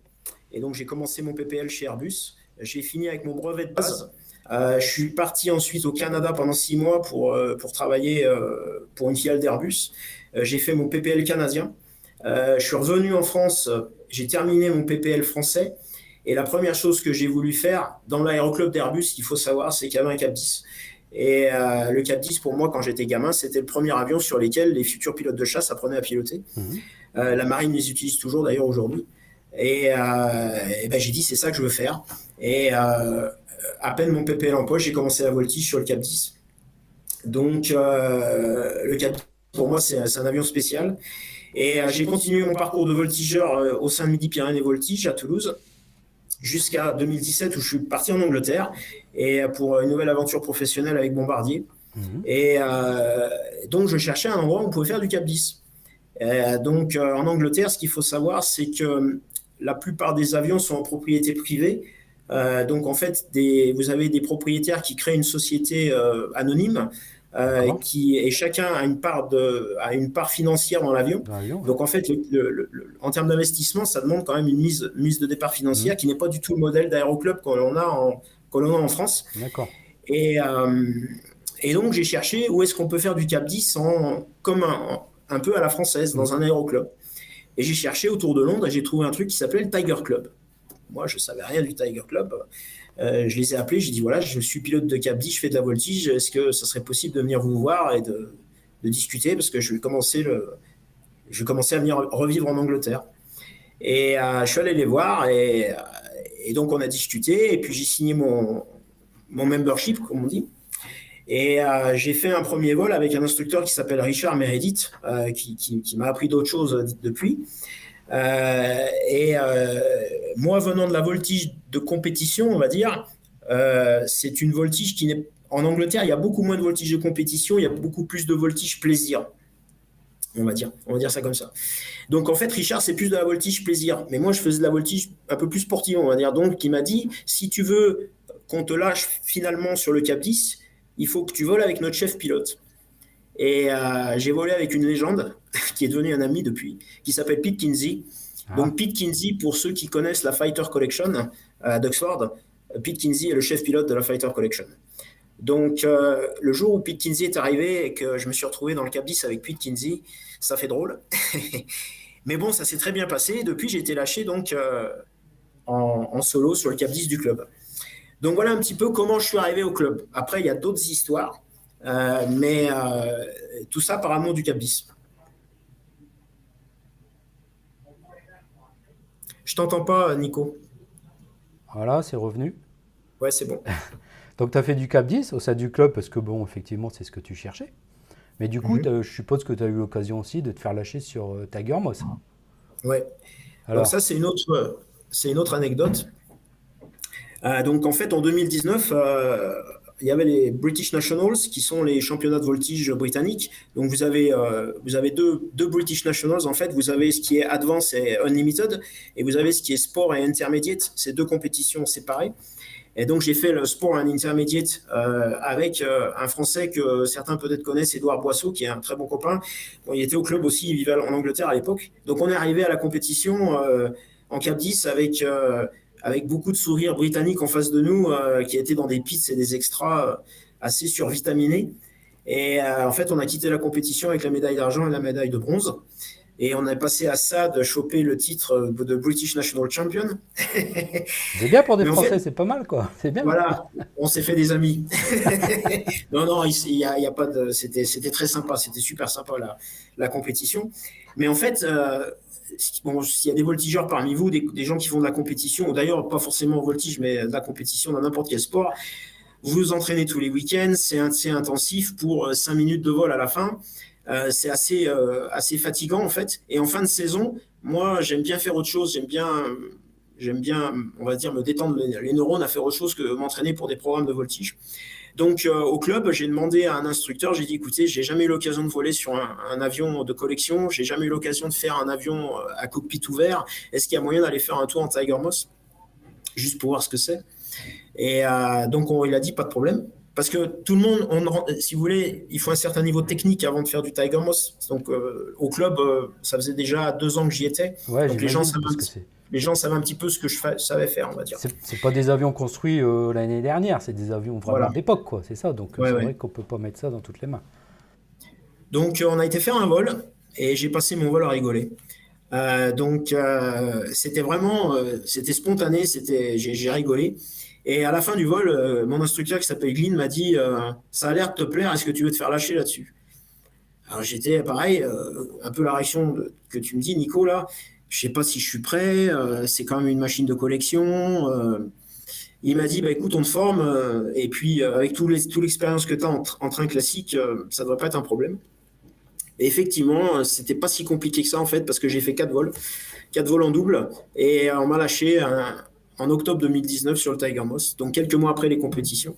D: Et donc j'ai commencé mon PPL chez Airbus. J'ai fini avec mon brevet de base. Euh, je suis parti ensuite au Canada pendant six mois pour, euh, pour travailler euh, pour une filiale d'Airbus. J'ai fait mon PPL canadien. Je suis revenu en France, j'ai terminé mon PPL français. Et la première chose que j'ai voulu faire dans l'aéroclub d'Airbus, qu'il faut savoir, c'est qu'il y avait un Cap 10. Et le Cap 10, pour moi, quand j'étais gamin, c'était le premier avion sur lequel les futurs pilotes de chasse apprenaient à piloter.
C: Mhm.
D: La marine les utilise toujours d'ailleurs aujourd'hui. Et, et ben, j'ai dit, c'est ça que je veux faire. Et euh, à peine mon PPL en poche, j'ai commencé la voltige sur le Cap 10. Donc, euh, le Cap 10, pour moi, c'est un avion spécial. Et euh, j'ai continué mon parcours de voltigeur au sein de Midi-Pyrénées Voltige à Toulouse jusqu'à 2017 où je suis parti en Angleterre et pour une nouvelle aventure professionnelle avec Bombardier.
C: Mhm.
D: Et euh, donc, je cherchais un endroit où on pouvait faire du Cap 10. Euh, donc, en Angleterre, ce qu'il faut savoir, c'est que la plupart des avions sont en propriété privée. Euh, donc, en fait, des, vous avez des propriétaires qui créent une société euh, anonyme euh, qui, et chacun a une part, de, a une part financière dans l'avion. Donc en fait, le- le- le- le- en termes d'investissement, ça demande quand même une mise, mise de départ financière qui n'est pas du tout le modèle d'aéroclub qu'on a en, qu'on a en France.
C: D'accord.
D: Et, et donc j'ai cherché où est-ce qu'on peut faire du Cap 10 en, comme un, un peu à la française, dans un aéroclub. Et j'ai cherché autour de Londres et j'ai trouvé un truc qui s'appelait le Tiger Club. Moi, je savais rien du Tiger Club. Euh, je les ai appelés, j'ai dit voilà, je suis pilote de 10, je fais de la voltige, est-ce que ça serait possible de venir vous voir et de, discuter? Parce que je vais commencer le, je vais commencer à venir revivre en Angleterre. Et euh, je suis allé les voir et, euh, et donc on a discuté et puis j'ai signé mon, mon membership, comme on dit. Et j'ai fait un premier vol avec un instructeur qui s'appelle Richard Meredith, qui- qui m'a appris d'autres choses depuis. Euh, et euh, moi, venant de la voltige de compétition, on va dire, euh, c'est une voltige qui n'est. En Angleterre, il y a beaucoup moins de voltige de compétition, il y a beaucoup plus de voltige plaisir. On va dire, on va dire ça comme ça. Donc en fait, Richard, c'est plus de la voltige plaisir. Mais moi, je faisais de la voltige un peu plus sportive, on va dire. Donc, il m'a dit, si tu veux qu'on te lâche finalement sur le Cap 10, il faut que tu voles avec notre chef pilote. Et euh, j'ai volé avec une légende qui est devenue un ami depuis, qui s'appelle Pete Kinsey.
C: Ah.
D: Donc Pete Kinsey, pour ceux qui connaissent la Fighter Collection euh, d'Oxford, euh, Pete Kinsey est le chef pilote de la Fighter Collection. Donc euh, le jour où Pete Kinsey est arrivé et que je me suis retrouvé dans le Cap 10 avec Pete Kinsey, ça fait drôle. Mais bon, ça s'est très bien passé. Depuis, j'ai été lâché donc euh, en, en solo sur le Cap 10 du club. Donc voilà un petit peu comment je suis arrivé au club. Après, il y a d'autres histoires, mais euh, tout ça par amour du Cap 10. Je t'entends pas, Nico.
C: Voilà, c'est revenu.
D: Ouais, c'est bon.
C: Donc, tu as fait du Cap 10 au sein du club parce que, bon, effectivement, c'est ce que tu cherchais. Mais du coup,
D: Mhm.
C: je suppose que tu as eu l'occasion aussi de te faire lâcher sur euh, Tiger Moss.
D: Ouais.
C: Alors,
D: ça, c'est une autre, c'est une autre anecdote. Euh, donc en fait, en 2019, euh, il y avait les British Nationals, qui sont les championnats de voltige britanniques. Donc vous avez, euh, vous avez deux, deux British Nationals. En fait, vous avez ce qui est Advance et Unlimited, et vous avez ce qui est Sport et Intermediate. C'est deux compétitions séparées. Et donc j'ai fait le Sport and Intermediate euh, avec euh, un Français que certains peut-être connaissent, Édouard Boisseau, qui est un très bon copain. Il était au club aussi, il vivait en Angleterre à l'époque. Donc on est arrivé à la compétition en Cap 10 avec, avec beaucoup de sourires britanniques en face de nous, euh, qui étaient dans des pits et des extras. assez survitaminé. Et euh, en fait, on a quitté la compétition avec la médaille d'argent et la médaille de bronze. Et on est passé à ça de choper le titre de British National Champion.
C: C'est bien pour des
D: en
C: Français,
D: fait-
C: c'est pas mal quoi. C'est bien.
D: Voilà, on s'est fait des amis. non, non, il il y a, il y a pas de. C'était, c'était très sympa, c'était super sympa la, la compétition. Mais en fait, euh, s'il y a des voltigeurs parmi vous, des, gens qui font de la compétition, ou d'ailleurs pas forcément voltige, mais de la compétition dans n'importe quel sport, vous vous entraînez tous les week-ends, c'est intensif pour 5 minutes de vol à la fin. Euh, c'est assez, euh, assez fatigant en fait. Et en fin de saison, moi, j'aime bien faire autre chose. J'aime bien, j'aime bien, on va dire, me détendre les, les neurones à faire autre chose que m'entraîner pour des programmes de voltige. Donc, euh, au club, j'ai demandé à un instructeur, j'ai dit, écoutez, j'ai jamais eu l'occasion de voler sur un, un avion de collection, j'ai jamais eu l'occasion de faire un avion euh, à cockpit ouvert. Est-ce qu'il y a moyen d'aller faire un tour en Tiger Moss? Juste pour voir ce que c'est. Et euh, donc, on- il a dit, pas de problème. Parce que tout le monde, on, si vous voulez, il faut un certain niveau technique avant de faire du Tiger Moss. Donc, euh, au club, ça faisait déjà deux ans que j'y étais.
C: Ouais,
D: Donc, les gens savent Les gens savaient un petit peu ce que je fa- savais faire, on va dire.
C: c'est pas des avions construits euh, l'année dernière, c'est des avions vraiment
D: Voilà.
C: d'époque quoi. C'est ça. Donc
D: Ouais,
C: c'est
D: ouais.
C: vrai qu'on peut pas mettre ça dans toutes les mains.
D: Donc, euh, on a été faire un vol et j'ai passé mon vol à rigoler. Euh, donc, euh, c'était vraiment, c'était spontané, c'était, j'ai, rigolé. Et à la fin du vol, mon instructeur qui s'appelle Glyn m'a dit Ça a l'air de te plaire, est-ce que tu veux te faire lâcher là-dessus? Alors, j'étais pareil, un peu la réaction de- que tu me dis, Nico, là. Je sais pas si je suis prêt, euh, c'est quand même une machine de collection. euh. il m'a dit bah, écoute, on te forme, euh, et puis avec tout l'expérience que tu as en, tr- en train classique, ça ne devrait pas être un problème. Et effectivement, c'était pas si compliqué que ça en fait, parce que j'ai fait quatre vols, quatre vols en double, et on m'a lâché en octobre 2019 sur le Tiger Moss, donc quelques mois après les compétitions.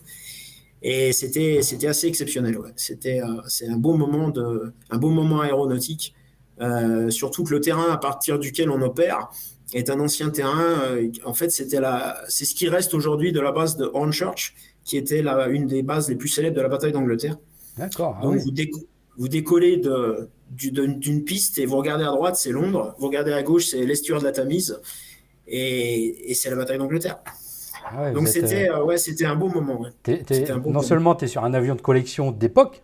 D: Et c'était assez exceptionnel. C'était c'est un beau un beau moment aéronautique, euh, surtout que le terrain à partir duquel on opère est un ancien terrain. euh, en fait, c'était la c'est ce qui reste aujourd'hui de la base de Hornchurch, qui était la, une des bases les plus célèbres de la bataille d'Angleterre.
C: D'accord. ah
D: Donc
C: oui.
D: vous, déco- vous décollez du- d'une piste et vous regardez à droite, c'est Londres, vous regardez à gauche, c'est l'estuaire de la Tamise, et, et c'est la bataille d'Angleterre.
C: Ah ouais,
D: Donc c'était
C: euh,
D: ouais, c'était un beau moment. ouais. un
C: non
D: moment.
C: seulement tu es sur un avion de collection d'époque,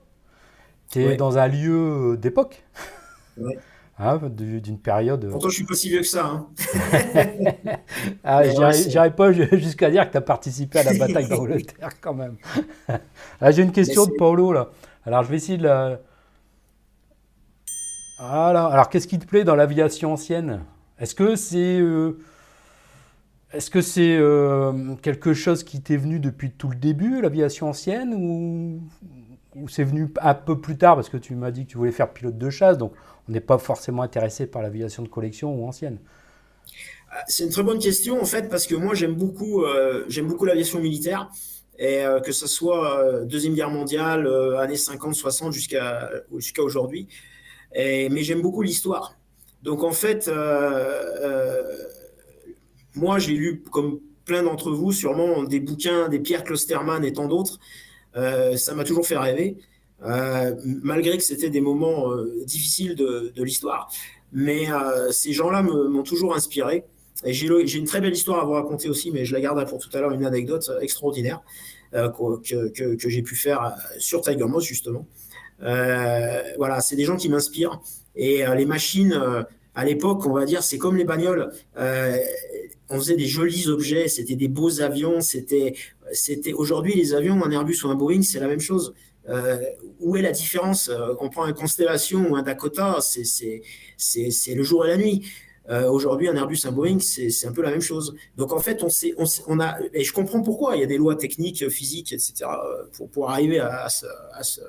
C: tu es dans un lieu d'époque.
D: Ouais.
C: Ah, du- d'une période. euh,
D: Pourtant, je suis pas si vieux que ça. hein.
C: Ah, j'irai pas jusqu'à dire que tu as participé à la bataille d'Angleterre quand même. Ah, J'ai une question de Paolo là. Alors je vais essayer de la. Voilà. Alors qu'est-ce qui te plaît dans l'aviation ancienne? Est-ce que c'est euh, est-ce que c'est euh, quelque chose qui t'est venu depuis tout le début, l'aviation ancienne, ou, ou c'est venu un peu plus tard? Parce que tu m'as dit que tu voulais faire pilote de chasse, donc on n'est pas forcément intéressé par l'aviation de collection ou ancienne.
D: C'est une très bonne question en fait parce que moi j'aime beaucoup euh, j'aime beaucoup l'aviation militaire et euh, que ce soit euh, deuxième guerre mondiale, euh, années 50, 60 jusqu'à jusqu'à aujourd'hui. Mais j'aime beaucoup l'histoire. Donc en fait, euh, euh, moi j'ai lu comme plein d'entre vous sûrement des bouquins des Pierre Klosterman et tant d'autres. Euh, ça m'a toujours fait rêver, euh, malgré que c'était des moments euh, difficiles de, l'histoire. Mais euh, ces gens-là m'ont toujours inspiré. Et j'ai une très belle histoire à vous raconter aussi, mais je la garde pour tout à l'heure, une anecdote extraordinaire euh, que, j'ai pu faire euh, sur Tiger Moss, justement. Euh, voilà, c'est des gens qui m'inspirent. Et euh, les machines, euh, à l'époque, on va dire, c'est comme les bagnoles. Euh, on faisait des jolis objets, c'était des beaux avions. C'était aujourd'hui les avions, un Airbus ou un Boeing, c'est la même chose. Euh, où est la différence Euh, On prend un Constellation ou un Dakota, c'est, le jour et la nuit. Euh, aujourd'hui, un Airbus, un Boeing, c'est, un peu la même chose. Donc en fait, on, sait, on, a, et je comprends pourquoi. Il y a des lois techniques, physiques, etc. pour, pour arriver à, ce, à ce-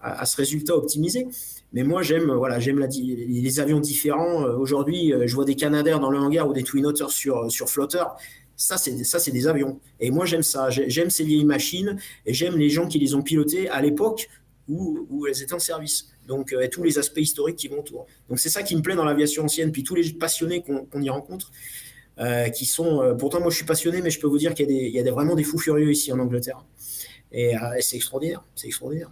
D: à- ce résultat optimisé. Mais moi, j'aime voilà, j'aime les avions différents. Aujourd'hui, je vois des Canadair dans le hangar ou des Twin Otter sur, sur flotteur. Ça, c'est ça, c'est des avions. Et moi, j'aime ça. J'ai- J'aime ces vieilles machines et j'aime les gens qui les ont pilotées à l'époque où, où elles étaient en service. Donc, euh, tous les aspects historiques qui vont autour. Donc, c'est ça qui me plaît dans l'aviation ancienne. Puis tous les passionnés qu'on qu'on y rencontre, euh, qui sont. euh, pourtant, moi, je suis passionné, mais je peux vous dire qu'il y a, des, il y a vraiment des fous furieux ici en Angleterre. Et, c'est extraordinaire. C'est extraordinaire.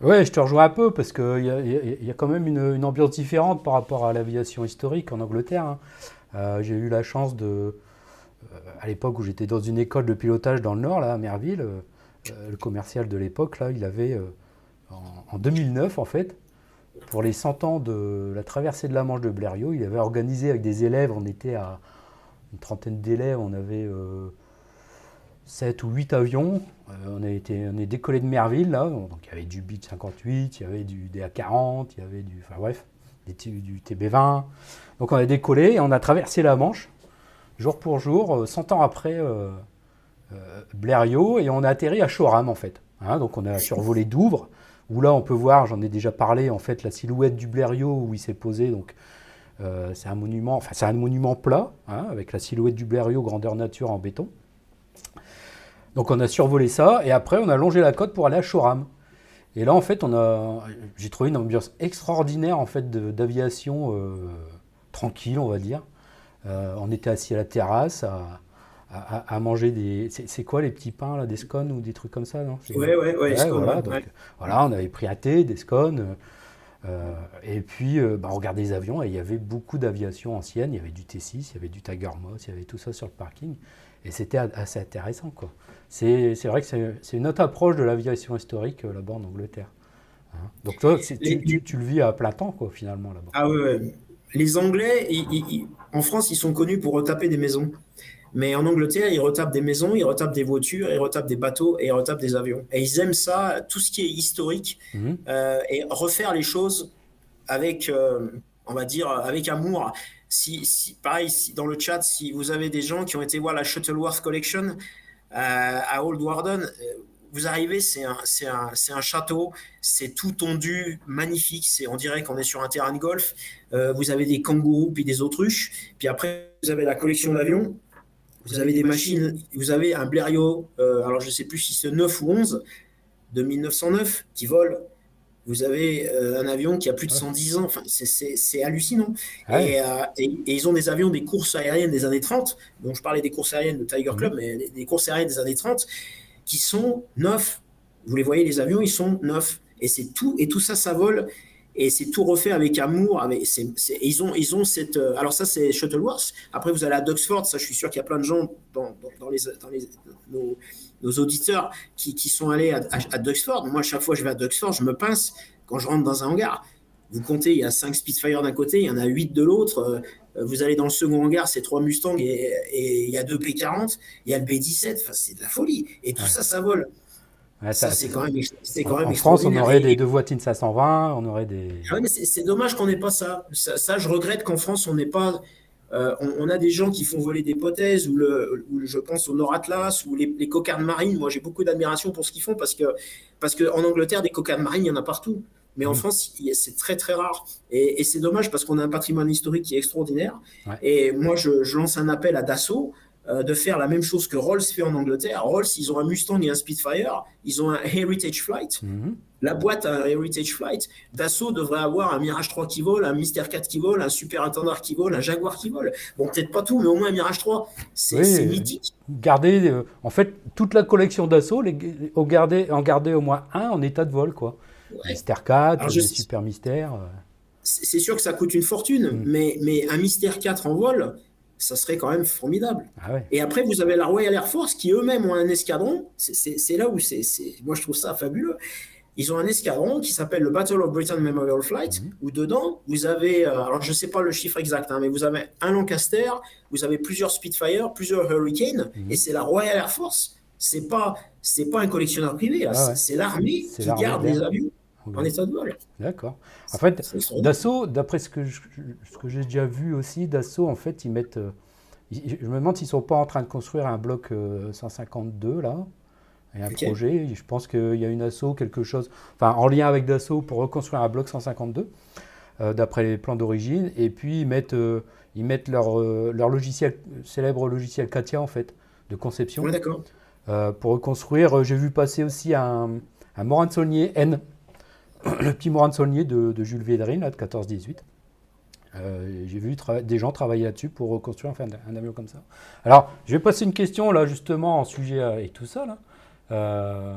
C: Ouais, je te rejoins un peu parce qu'il y a, y a- quand même une, ambiance différente par rapport à l'aviation historique en Angleterre. hein. J'ai eu la chance de, à l'époque où j'étais dans une école de pilotage dans le Nord, là, à Merville, euh, euh, le commercial de l'époque, là, il avait, euh, en, en 2009, en fait, pour les 100 ans de la traversée de la Manche de Blériot, il avait organisé avec des élèves, on était à une trentaine d'élèves, on avait 7 ou 8 avions, on, est décollé de Merville, là, donc il y avait du Beach 58, il y avait du DA40, il y avait du, enfin bref, du TB20. Donc on a décollé et on a traversé la Manche, jour pour jour, euh, 100 ans après euh, euh, Blériot, et on a atterri à Choram, en fait. Hein, donc on a survolé Douvres, où là on peut voir, j'en ai déjà parlé, en fait, la silhouette du Blériot où il s'est posé. Donc euh, c'est un monument, enfin c'est un monument plat, hein, avec la silhouette du Blériot grandeur nature en béton. Donc on a survolé ça, et après on a longé la côte pour aller à Choram. Et là, en fait, on a, j'ai trouvé une ambiance extraordinaire en fait d'aviation euh, tranquille, on va dire. Euh, on était assis à la terrasse à, à- à- à manger des. C'est quoi les petits pains là, des scones ou des trucs comme ça, non?
D: Ouais, ouais, scone,
C: voilà,
D: ouais,
C: donc,
D: ouais.
C: voilà, on avait pris un thé, des scones. euh, et puis, euh, bah, on regardait les avions et il y avait beaucoup d'aviation ancienne. Il y avait du T6, il y avait du Tiger Moss, il y avait tout ça sur le parking. Et c'était assez intéressant. quoi. C'est vrai que c'est une autre approche de l'aviation historique euh, là-bas en Angleterre. Hein. Donc toi, tu, tu- tu le vis à plein temps, quoi, finalement, là-bas.
D: Ah ouais, ouais. Les Anglais, ils- ils- ils- en France, ils sont connus pour retaper des maisons. Mais en Angleterre, ils retapent des maisons, ils retapent des voitures, ils retapent des bateaux et ils retapent des avions. Et ils aiment ça, tout ce qui est historique,
C: Mhm.
D: euh, et refaire les choses avec, euh, on va dire, avec amour. Si, si- pareil, si, dans le chat, si vous avez des gens qui ont été voir la Shuttleworth Collection euh, à Old Warden, vous arrivez, c'est un, château, c'est tout tondu, magnifique. C'est, on dirait qu'on est sur un terrain de golf. Euh, vous avez des kangourous puis des autruches. Puis après, vous avez la collection d'avions. Vous avez des machines. Vous avez un Blériot, euh, alors je ne sais plus si c'est 9 ou 11, de 1909 qui vole. Vous avez euh, un avion qui a plus de 110 ans. Enfin, c'est- hallucinant.
C: Ouais.
D: Et, euh, et- et ils ont des avions des courses aériennes des années 30. Donc, je parlais des courses aériennes de Tiger Club, mais des, des courses aériennes des années 30 qui sont neufs. Vous les voyez, les avions, ils sont neufs. Et c'est tout. Et tout ça, ça vole. Et c'est tout refait avec amour. Ils, ont, ils ont cette. euh, alors, ça, c'est Shuttleworth. Après, vous allez à Duxford. Ça, je suis sûr qu'il y a plein de gens dans, dans, les, dans les, nos, auditeurs qui, qui sont allés à, à, à Duxford. Moi, chaque fois que je vais à Duxford, je me pince quand je rentre dans un hangar. Vous comptez, il y a 5 Spitfire d'un côté, il y en a 8 de l'autre. Euh, Vous allez dans le second hangar, c'est 3 Mustangs et, il y a 2 P40, il y a le B17. Enfin, c'est de la folie. Et tout
C: Ouais.
D: ça, ça vole.
C: Ouais,
D: Ça,
C: ça-
D: c'est quand même,
C: en,
D: quand même
C: en France, on aurait des deux voitines 520, on aurait des.
D: ah ouais, c'est dommage qu'on n'ait pas ça. ça. ça, je regrette qu'en France, on n'ait pas. euh, on, on a des gens qui font voler des hypothèses, ou, le, ou je pense au Nord Atlas, ou les, les cocardes marines. Moi, j'ai beaucoup d'admiration pour ce qu'ils font parce que, parce qu'en Angleterre, des cocardes marines, il y en a partout. Mais en
C: Mhm.
D: France, c'est très très rare. Et, et c'est dommage parce qu'on a un patrimoine historique qui est extraordinaire.
C: Ouais.
D: Et moi, je, je lance un appel à Dassault euh, de faire la même chose que Rolls fait en Angleterre. Rolls, ils ont un Mustang et un Spitfire. Ils ont un Heritage Flight.
C: Mhm.
D: La boîte a un Heritage Flight. Dassault devrait avoir un Mirage 3 qui vole, un Mystère 4 qui vole, un Super Intendant qui vole, un Jaguar qui vole. Bon, peut-être pas tout, mais au moins un Mirage 3. C'est
C: Oui,
D: mythique.
C: Garder, euh, en fait, toute la collection d'assaut, les, garder, en garder au moins un en état de vol, quoi.
D: Ouais.
C: Mystère 4,
D: Alors,
C: des
D: je-
C: super mystères. euh.
D: C'est sûr que ça coûte une fortune,
C: Mm.
D: mais, mais un Mystère 4 en vol, ça serait quand même formidable.
C: Ah ouais.
D: Et après, vous avez la Royal Air Force qui eux-mêmes ont un escadron. C'est- là où c'est. Moi, je trouve ça fabuleux. Ils ont un escadron qui s'appelle le Battle of Britain Memorial Flight,
C: Mhm.
D: où dedans, vous avez, euh, alors je ne sais pas le chiffre exact, hein, mais vous avez un Lancaster, vous avez plusieurs Spitfire, plusieurs Hurricane,
C: Mhm.
D: et c'est la Royal Air Force. C'est pas, c'est pas un collectionneur privé.
C: Ah ouais.
D: c'est l'armée qui garde les avions
C: Oui.
D: en état de vol.
C: D'accord. En fait. Dassault, d'après ce que j'ai déjà vu aussi, Dassault, en fait, ils mettent. euh, ils- je me demande s'ils sont pas en train de construire un bloc euh, 152 là. Il y a un projet. Je pense qu'il y a une asso, quelque chose, enfin en lien avec Dassault pour reconstruire un bloc 152, euh, d'après les plans d'origine. Et puis ils mettent, euh, ils mettent leur, euh, leur logiciel, célèbre logiciel Katia en fait, de conception.
D: Ouais, d'accord.
C: Euh, pour reconstruire, euh, j'ai vu passer aussi un, un Morin de Saulnier N, le petit Morin de Saulnier de, Jules Védrine, là, de 14-18. Euh, j'ai vu des gens travailler là-dessus pour reconstruire enfin, un, avion comme ça. Alors, je vais passer une question là, justement, en sujet euh, et tout ça. Là. Euh,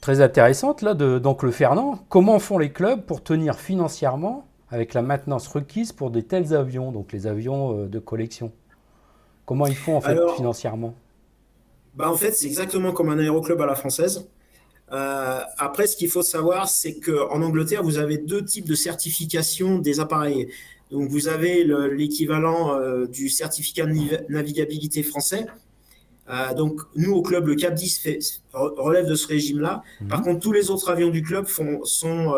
C: très intéressante, là, de, donc le Fernand. Comment font les clubs pour tenir financièrement avec la maintenance requise pour des tels avions, donc les avions de collection? Comment ils font en fait
D: Alors,
C: financièrement?
D: Bah, en fait, c'est exactement comme un aéroclub à la française. Euh, après, ce qu'il faut savoir, c'est qu'en Angleterre, vous avez deux types de certification des appareils. Donc, vous avez le- l'équivalent euh, du certificat de navigabilité français. Euh, donc, nous, au club, le Cap 10 fait- re- relève de ce régime-là. Par contre, tous les autres avions du club font, sont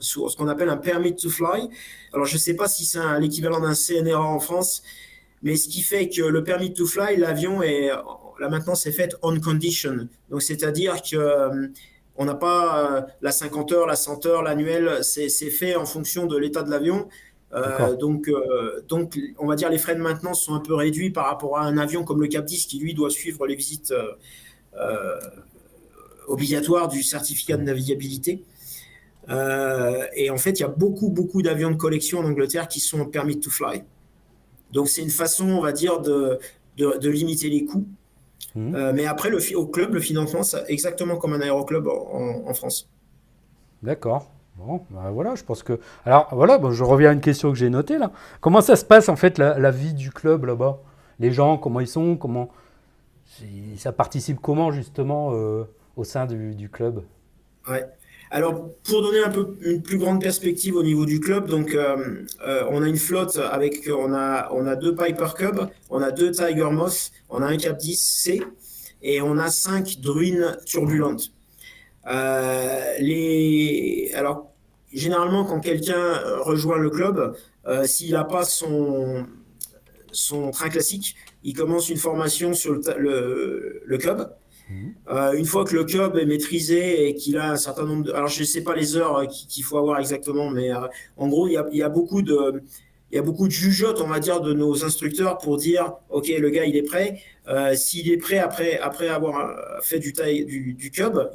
D: sous ce qu'on appelle un permit to fly. Alors, je ne sais pas si c'est l'équivalent d'un CNRA en France, mais ce qui fait que le permit to fly, l'avion est la maintenance est faite on condition. Donc, c'est-à-dire que euh, on n'a pas euh, la 50 heures, la 100 heures, l'annuel, c'est fait en fonction de l'état de l'avion. Euh, donc, euh, donc, on va dire les frais de maintenance sont un peu réduits par rapport à un avion comme le Cap 10 qui lui doit suivre les visites euh, obligatoires du certificat de navigabilité. Et en fait, il y a beaucoup, beaucoup d'avions de collection en Angleterre qui sont en permit to fly. Donc, c'est une façon, on va dire, de, de, de limiter les coûts.
C: Mhm.
D: Euh, mais après, le, au club, le financement, c'est exactement comme un aéroclub en, France.
C: D'accord. Bon, bah voilà, je pense que. Alors voilà, bon, je reviens à une question que j'ai notée là. Comment ça se passe en fait la, la vie du club là-bas? Les gens, comment ils sont Comment ça participe comment justement euh, au sein du, du club?
D: Ouais. Alors, pour donner un peu une plus grande perspective au niveau du club, euh, euh, on a une flotte avec, on a, on a deux Piper Cub, on a deux Tiger Moss, on a un Cap 10 C et on a cinq Druines turbulentes. Euh, alors, généralement, quand quelqu'un rejoint le club, s'il n'a pas son, train classique, il commence une formation sur le club. Euh, une fois que le club est maîtrisé et qu'il a un certain nombre de... Alors, je ne sais pas les heures euh, qu'il faut avoir exactement, mais euh, en gros, il y a, il y a beaucoup de... Il y a beaucoup de jugeotes, on va dire, de nos instructeurs pour dire, OK, le gars, il est prêt. Euh, S'il est prêt après, après avoir fait du, taille, du,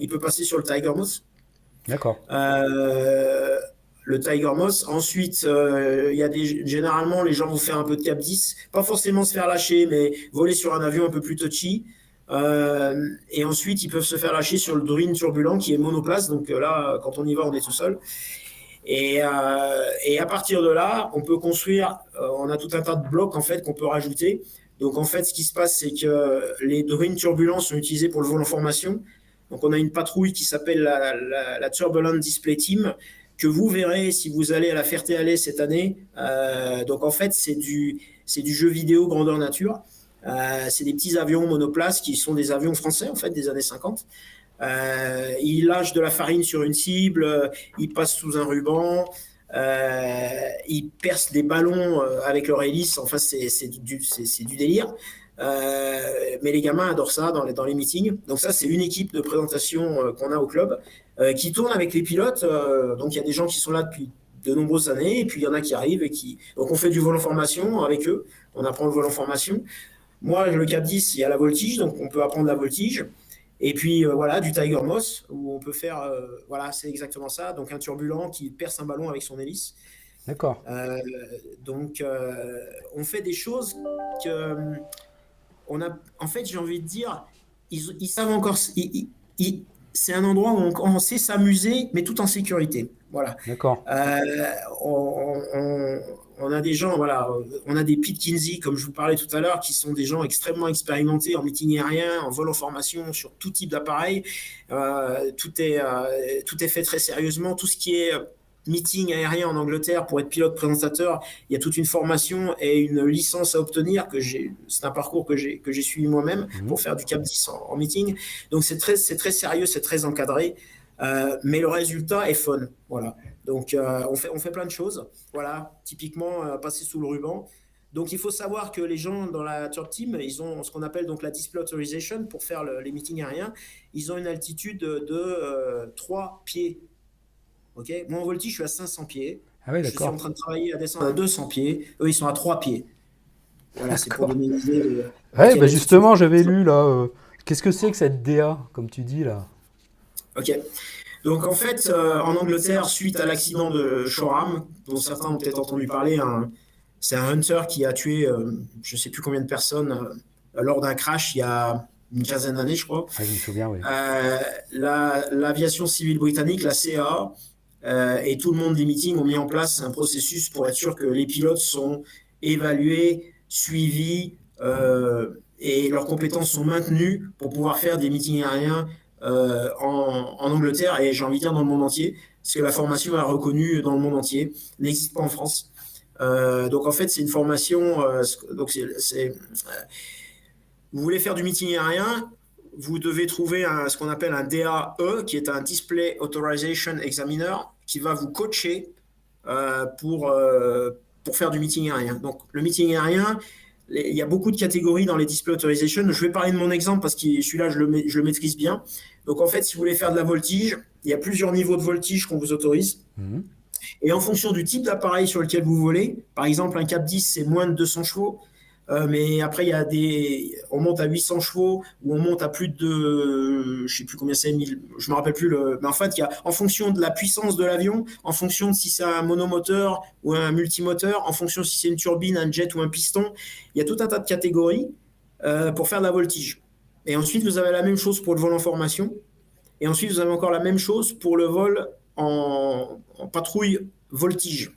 D: il peut passer sur le Tiger Moss.
C: D'accord.
D: Le Tiger Moss. Ensuite, il y a des, généralement, les gens vont faire un peu de cap 10. Pas forcément se faire lâcher, mais voler sur un avion un peu plus touchy. Euh, et ensuite, ils peuvent se faire lâcher sur le Druin turbulent qui est monoplace. Donc euh, là, quand on y va, on est tout seul. Et, euh, à partir de là, on peut construire, on a tout un tas de blocs en fait qu'on peut rajouter. Donc en fait, ce qui se passe, c'est que les Druin turbulents sont utilisés pour le vol en formation. Donc on a une patrouille qui s'appelle la, Turbulent Display Team que vous verrez si vous allez à la Ferté-Alais cette année. Donc en fait, c'est du jeu vidéo grandeur nature. Euh, c'est des petits avions monoplaces qui sont des avions français en fait des années 50. Euh, ils lâchent de la farine sur une cible, ils passent sous un ruban, euh, ils percent des ballons euh, avec leur hélice. Enfin, c'est, du, délire. Euh, mais les gamins adorent ça dans les, meetings. Donc ça, c'est une équipe de présentation euh, qu'on a au club euh, qui tourne avec les pilotes. Euh, donc il y a des gens qui sont là depuis de nombreuses années, et puis il y en a qui arrivent et qui. Donc on fait du vol en formation avec eux. On apprend le vol en formation. Moi, le Cap 10, il y a la voltige, donc on peut apprendre la voltige. Et puis euh, voilà, du Tiger Moss, où on peut faire, euh, voilà, c'est exactement ça. Donc un turbulent qui perce un ballon avec son hélice.
C: D'accord.
D: Euh, donc on fait des choses que, on a, en fait, j'ai envie de dire, ils, ils savent encore, ils, ils, c'est un endroit où on, on sait s'amuser, mais tout en sécurité. Voilà.
C: D'accord.
D: Euh, on, on, on, a des gens, voilà, on a des Pete Kinsey, comme je vous parlais tout à l'heure, qui sont des gens extrêmement expérimentés en meeting aérien, en vol en formation, sur tout type d'appareil. Euh, tout, est, euh, tout est fait très sérieusement. Tout ce qui est meeting aérien en Angleterre pour être pilote présentateur, il y a toute une formation et une licence à obtenir que j'ai. C'est un parcours que j'ai que j'ai suivi moi-même mmh. pour faire du Cap 10 en, en meeting. Donc c'est très c'est très sérieux, c'est très encadré. Euh, mais le résultat est fun. Voilà. Donc, euh, on, fait, on fait plein de choses. Voilà. Typiquement, euh, passer sous le ruban. Donc, il faut savoir que les gens dans la Turk Team, ils ont ce qu'on appelle donc la display authorization pour faire le, les meetings aériens. Ils ont une altitude de 3 pieds. OK Moi, en voltige, je suis à 500 pieds.
C: Ah oui,
D: je suis en train de travailler à descendre à 200 pieds. Eux, ils sont à 3 pieds. Voilà, c'est pour donner une idée. De...
C: Ouais, bah justement, j'avais lu là. euh, Qu'est-ce que c'est que cette DA, comme tu dis là?
D: Ok. Donc en fait, euh, en Angleterre, suite à l'accident de Shoreham, dont certains ont peut-être entendu parler, c'est un hunter qui a tué euh, je ne sais plus combien de personnes lors d'un crash il y a une quinzaine d'années, je crois.
C: Ah, je me souviens, oui.
D: L'aviation la, civile britannique, la CA, et tout le monde des meetings ont mis en place un processus pour être sûr que les pilotes sont évalués, suivis et leurs compétences sont maintenues pour pouvoir faire des meetings aériens euh, en, Angleterre et j'ai envie de dire dans le monde entier, parce que la formation est reconnue dans le monde entier, n'existe pas en France. Euh, donc en fait, c'est une formation. euh, donc euh, vous voulez faire du meeting aérien, vous devez trouver un- ce qu'on appelle un DAE, qui est un Display Authorization Examiner, qui va vous coacher euh, pour, euh, pour faire du meeting aérien. Donc le meeting aérien, les- il y a beaucoup de catégories dans les Display Authorization. Je vais parler de mon exemple parce que celui-là, je le, je le maîtrise bien. Donc en fait, si vous voulez faire de la voltige, il y a plusieurs niveaux de voltige qu'on vous autorise.
C: Mhm.
D: Et en fonction du type d'appareil sur lequel vous volez, par exemple, un Cap 10, c'est moins de 200 chevaux. Euh, mais après, il y a des, on monte à 800 chevaux ou on monte à plus de, je sais plus combien c'est, 1000, je me rappelle plus le, mais en fait, il y a, en fonction de la puissance de l'avion, en fonction de si c'est un monomoteur ou un multimoteur, en fonction si c'est une turbine, un jet ou un piston, il y a tout un tas de catégories euh, pour faire de la voltige. Et ensuite, vous avez la même chose pour le vol en formation. Et ensuite, vous avez encore la même chose pour le vol en, en patrouille voltige.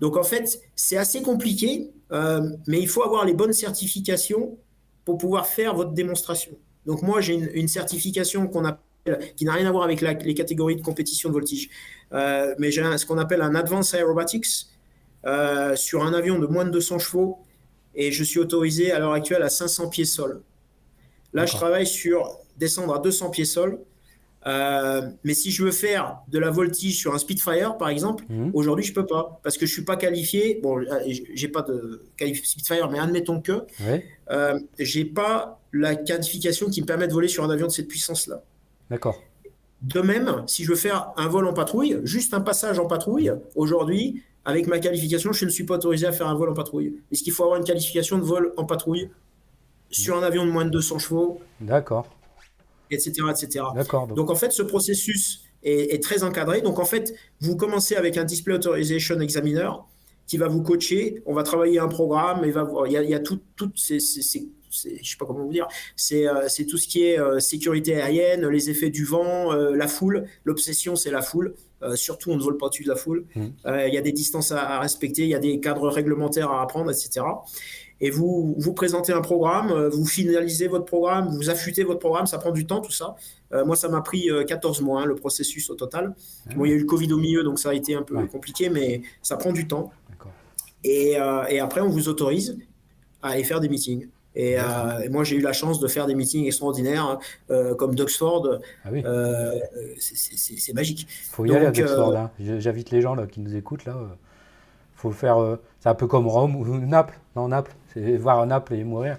D: Donc en fait, c'est assez compliqué, euh, mais il faut avoir les bonnes certifications pour pouvoir faire votre démonstration. Donc moi, j'ai une, une certification qu'on appelle, qui n'a rien à voir avec la- les catégories de compétition de voltige, Euh, mais j'ai ce qu'on appelle un Advanced Aerobatics euh, sur un avion de moins de 200 chevaux, et je suis autorisé à l'heure actuelle à 500 pieds sol. Là, je travaille sur descendre à 200 pieds sol. Euh, mais si je veux faire de la voltige sur un Spitfire, par exemple,
C: Mhm.
D: aujourd'hui, je peux pas parce que je suis pas qualifié. Bon, euh, j'ai pas de qualification Spitfire, mais admettons que
C: Ouais,
D: euh, j'ai pas la qualification qui me permet de voler sur un avion de cette puissance-là.
C: d'accord.
D: De même, si je veux faire un vol en patrouille, juste un passage en patrouille, aujourd'hui, avec ma qualification, je ne suis pas autorisé à faire un vol en patrouille. Est-ce qu'il faut avoir une qualification de vol en patrouille sur un avion de moins de 200 chevaux,
C: D'accord.
D: Etc., etc.
C: Donc-
D: Donc en fait, ce processus est, est très encadré. Donc en fait, vous commencez avec un Display Authorization Examiner qui va vous coacher. On va travailler un programme. Et va, il, y a, il y a tout, tout ces, ces- ces- ces- je sais pas comment vous dire. C'est euh, tout ce qui est euh, sécurité aérienne, les effets du vent, euh, la foule. L'obsession, c'est la foule. Surtout, on ne vole pas au-dessus de la foule. Euh, il y a des distances à, à respecter, il y a des cadres réglementaires à apprendre, etc. Et vous, vous présentez un programme, euh, vous finalisez votre programme, vous affûtez votre programme, ça prend du temps tout ça. Euh, moi, ça m'a pris euh, 14 mois, hein, le processus au total. Bon, il y a eu le Covid au milieu, donc ça a été un peu
C: Ouais.
D: compliqué, mais ça prend du temps. Et, euh, et après, on vous autorise à aller faire des meetings. Et, euh, et moi, j'ai eu la chance de faire des meetings extraordinaires, euh, comme d'Oxford.
C: Ah oui,
D: Euh, c'est- magique.
C: faut y aller à
D: euh,
C: hein. J'invite les gens là, qui nous écoutent là. euh, faut le faire. euh, c'est un peu comme Rome ou Naples. Non, Naples. C'est voir Naples et mourir.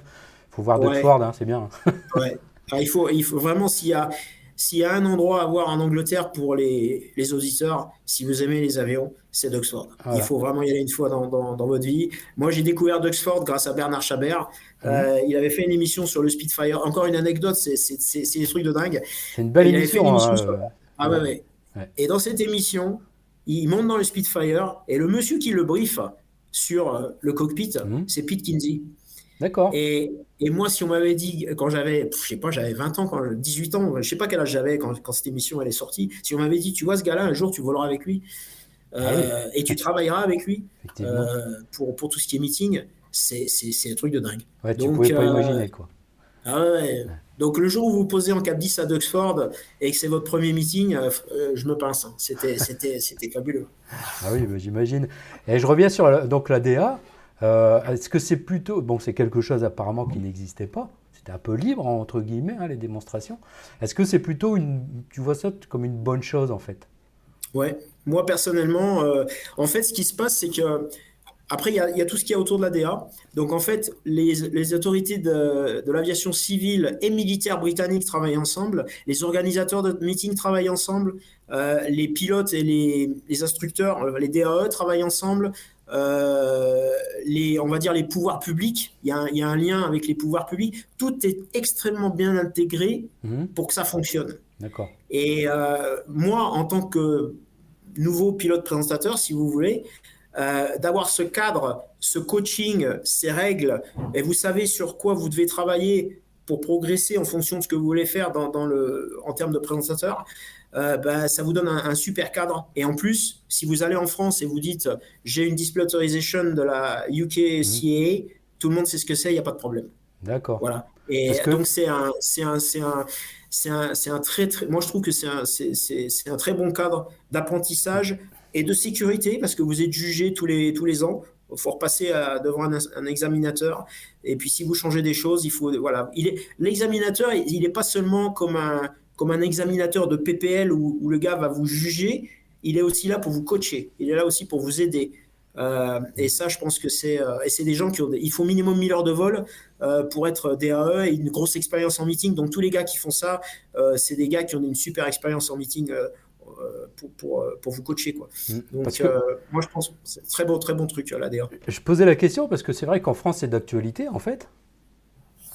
C: faut voir
D: Ouais.
C: d'Oxford, hein, c'est bien.
D: Ouais. Alors, il, faut, il faut vraiment, s'il y a, s'il y a un endroit à voir en Angleterre pour les, les auditeurs, si vous aimez les avions, c'est d'Oxford.
C: Voilà.
D: Il faut vraiment y aller une fois dans, dans, dans votre vie. Moi, j'ai découvert d'Oxford grâce à Bernard Chabert. Euh, il avait fait une émission sur le Spitfire. Encore une anecdote, c'est, des trucs de dingue.
C: C'est une belle
D: Il avait fait
C: émission.
D: une émission
C: hein,
D: sur-
C: euh,
D: Ah ouais, ouais.
C: Ouais.
D: Et dans cette émission, il monte dans le Spitfire et le monsieur qui le brief sur euh, le cockpit,
C: Mhm.
D: c'est Pete Kinsey.
C: D'accord.
D: Et, et moi, si on m'avait dit, quand j'avais, je sais pas, j'avais 20 ans, quand, 18 ans, je sais pas quel âge j'avais quand, quand cette émission elle est sortie, si on m'avait dit, tu vois ce gars-là, un jour tu voleras avec lui euh, et tu travailleras avec lui euh, pour, pour tout ce qui est meeting, c'est, un truc de dingue.
C: ouais, tu
D: donc,
C: pouvais pas
D: euh,
C: imaginer quoi.
D: Ah ouais. Donc le jour où vous posez en cap 10 à Duxford et que c'est votre premier meeting, euh, euh, je me pince. hein. C'était, c'était, c'était fabuleux.
C: Ah oui, bah, j'imagine. Et je reviens sur la- donc la DA. Euh, Est-ce que c'est plutôt bon, c'est quelque chose apparemment qui n'existait pas. C'était un peu libre entre guillemets hein, les démonstrations. Est-ce que c'est plutôt une, tu vois ça comme une bonne chose en fait?
D: Ouais, moi personnellement, euh, en fait, ce qui se passe, c'est que après, il y, a, il y a tout ce qu'il y a autour de la DA. Donc, en fait, les, les autorités de, de l'aviation civile et militaire britannique travaillent ensemble, les organisateurs de meetings travaillent ensemble, euh, les pilotes et les, les instructeurs, euh, les DAE travaillent ensemble. euh, les, on va dire les pouvoirs publics, il y, a un, il y a un lien avec les pouvoirs publics, tout est extrêmement bien intégré
C: Mhm.
D: pour que ça fonctionne.
C: D'accord.
D: Et euh, moi, en tant que nouveau pilote présentateur, si vous voulez, euh, d'avoir ce cadre, ce coaching, ces règles, et vous savez sur quoi vous devez travailler pour progresser en fonction de ce que vous voulez faire dans, dans le, en termes de présentateur, euh, bah, ça vous donne un, un super cadre. Et en plus, si vous allez en France et vous dites j'ai une display authorization de la UK CAA, tout le monde sait ce que c'est, il n'y a pas de problème.
C: D'accord.
D: Voilà. Et
C: que-
D: donc c'est un, c'est un, c'est un, c'est un, c'est un très, très, moi je trouve que c'est un, c'est, c'est, c'est un très bon cadre d'apprentissage et de sécurité parce que vous êtes jugé tous les, tous les ans. Il faut repasser devant un, examinateur. Et puis si vous changez des choses, il faut, voilà. L'examinateur, il n'est pas seulement comme un, comme un examinateur de PPL où, le gars va vous juger. Il est aussi là pour vous coacher. Il est là aussi pour vous aider. Euh, et ça, je pense que c'est, euh, et c'est des gens qui ont, il faut minimum 1000 heures de vol euh, pour être DAE et une grosse expérience en meeting. Donc tous les gars qui font ça, c'est des gars qui ont une super expérience en meeting pour, pour, euh, pour vous coacher. Quoi.
C: Mm.
D: Donc
C: que-
D: euh, moi je pense que c'est un très bon, très bon truc euh, la DA.
C: Je posais la question parce que c'est vrai qu'en France, c'est d'actualité, en fait.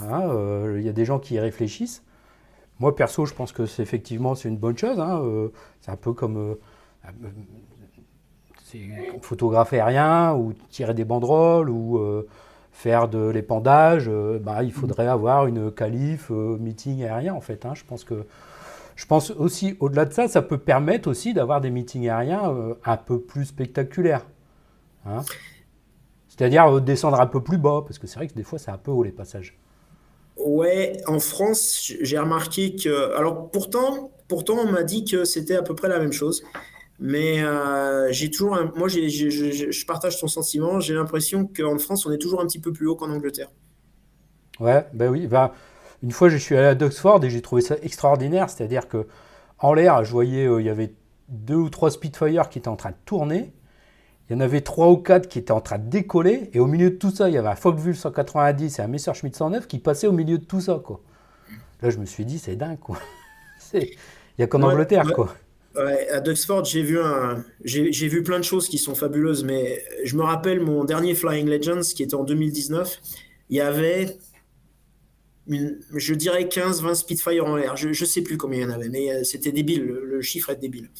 C: Hein, euh, Il y a des gens qui y réfléchissent. Moi, perso, je pense que c'est effectivement c'est une bonne chose. hein, euh, c'est un peu comme euh, euh, c'est photographe aérien ou tirer des banderoles ou euh, faire de l'épandage. euh, bah, il faudrait avoir une qualif euh, meeting aérien, en fait. hein. Je pense que je pense aussi, au-delà de ça, ça peut permettre aussi d'avoir des meetings aériens euh, un peu plus spectaculaires. hein. C'est-à-dire euh, descendre un peu plus bas, parce que c'est vrai que des fois c'est un peu haut les passages.
D: Ouais, en France, j'ai remarqué que. Alors pourtant, pourtant on m'a dit que c'était à peu près la même chose. Mais euh, j'ai toujours. un- Moi, je je partage ton sentiment. J'ai l'impression qu'en France, on est toujours un petit peu plus haut qu'en Angleterre.
C: Ouais, ben oui. ben, une fois, je suis allé à Duxford et j'ai trouvé ça extraordinaire. C'est-à-dire que en l'air, je voyais, euh, il y avait deux ou trois Spitfire qui étaient en train de tourner. Il y en avait trois ou quatre qui étaient en train de décoller. Et au milieu de tout ça, il y avait un Focke-Wulf 190 et un Messerschmitt 109 qui passaient au milieu de tout ça, quoi. Là, je me suis dit, c'est dingue, quoi. Il n'y a qu'en
D: Ouais,
C: Angleterre,
D: ouais.
C: quoi.
D: Ouais, à Duxford, j'ai vu un, j'ai j'ai vu plein de choses qui sont fabuleuses, mais je me rappelle mon dernier Flying Legends qui était en 2019. Il y avait, une, je dirais 15-20 Spitfire en l'air. Je, je sais plus combien il y en avait, mais euh, c'était débile. Le, le chiffre est débile.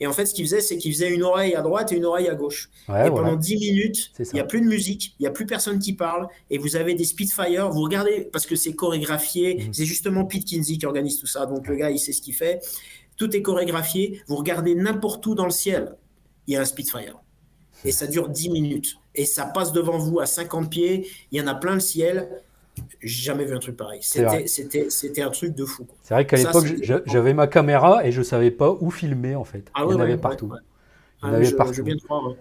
D: Et en fait, ce qu'il faisait, c'est qu'il faisait une oreille à droite et une oreille à gauche.
C: Ouais,
D: et
C: voilà.
D: pendant 10 minutes, il n'y a plus de musique, il n'y a plus personne qui parle, et vous avez des Spitfire, vous regardez, parce que c'est chorégraphié,
C: Mhm.
D: c'est justement Pete Kinsey qui organise tout ça, donc le gars, il sait ce qu'il fait. Tout est chorégraphié, vous regardez n'importe où dans le ciel, il y a un Spitfire. Et ça dure 10 minutes. Et ça passe devant vous à 50 pieds, il y en a plein le ciel. J'ai jamais vu un truc pareil. C'était, un truc de fou.
C: C'est vrai qu'à l'époque, j'avais ma caméra et je savais pas où filmer, en fait.
D: Ah
C: il y en avait
D: ouais,
C: partout.
D: ouais, ouais.
C: Il y en
D: Ah,
C: avait
D: je,
C: partout.
D: bien croire. ouais.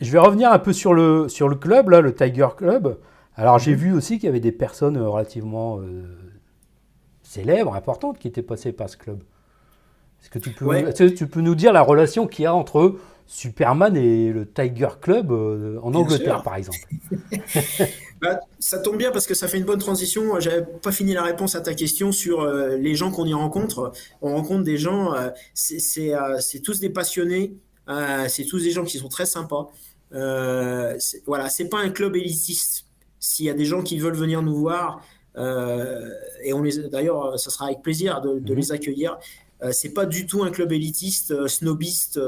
C: Je vais revenir un peu sur le, sur le club, là, le Tiger Club. Alors, j'ai vu aussi qu'il y avait des personnes euh, relativement euh, célèbres, importantes, qui étaient passées par ce club. Est-ce que tu peux,
D: Ouais.
C: est-ce que tu peux nous dire la relation qu'il y a entre Superman et le Tiger Club euh, en
D: Bien
C: Angleterre,
D: sûr.
C: par exemple?
D: Bah, ça tombe bien parce que ça fait une bonne transition. J'avais pas fini la réponse à ta question sur euh, les gens qu'on y rencontre. On rencontre des gens, euh, c'est euh, c'est tous des passionnés, c'est tous des gens qui sont très sympas. Voilà, c'est pas un club élitiste. S'il y a des gens qui veulent venir nous voir, et on les, d'ailleurs, ça sera avec plaisir de, de
C: Mhm.
D: les accueillir. C'est pas du tout un club élitiste, snobiste.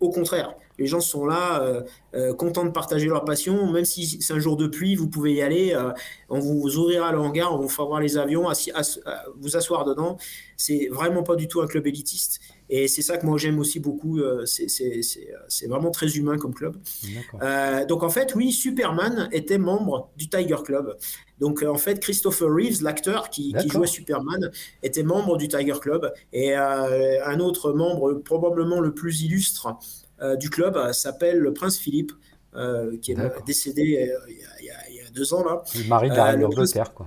D: au contraire, les gens sont là, euh, euh, contents de partager leur passion. Même si c'est un jour de pluie, vous pouvez y aller. euh, on vous ouvrira le hangar, on vous fera voir les avions, assi- ass- vous asseoir dedans. C'est vraiment pas du tout un club élitiste. Et c'est ça que moi j'aime aussi beaucoup. c'est- vraiment très humain comme club. Donc en fait, oui, Superman était membre du Tiger Club. Donc en fait, Christopher Reeves, l'acteur qui, qui jouait Superman, était membre du Tiger Club. Et un autre membre, probablement le plus illustre du club, euh, s'appelle le Prince Philippe, euh, qui est euh, décédé euh, il y, a, il y deux ans là.
C: Le mari de la
D: euh,
C: reine
D: le
C: d'Angleterre, ouais.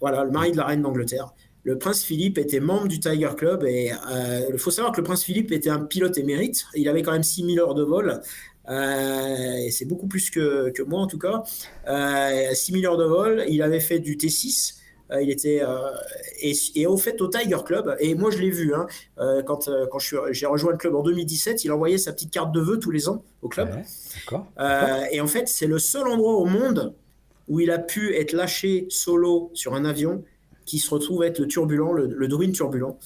D: Voilà, le mari de la reine d'Angleterre. Le prince Philippe était membre du Tiger Club et euh, il faut savoir que le prince Philippe était un pilote émérite. Il avait quand même 6000 heures de vol. Euh, et c'est beaucoup plus que, que moi en tout cas. Euh, 6000 heures de vol. Il avait fait du T6. Euh, il était euh, et, et au fait au Tiger Club et moi je l'ai vu hein, euh, quand quand je suis- j'ai rejoint le club en 2017 il envoyait sa petite carte de vœux tous les ans au club
C: Ouais, D'accord.
D: et en fait, c'est le seul endroit au monde où il a pu être lâché solo sur un avion qui se retrouve être le turbulent, le, le turbulent.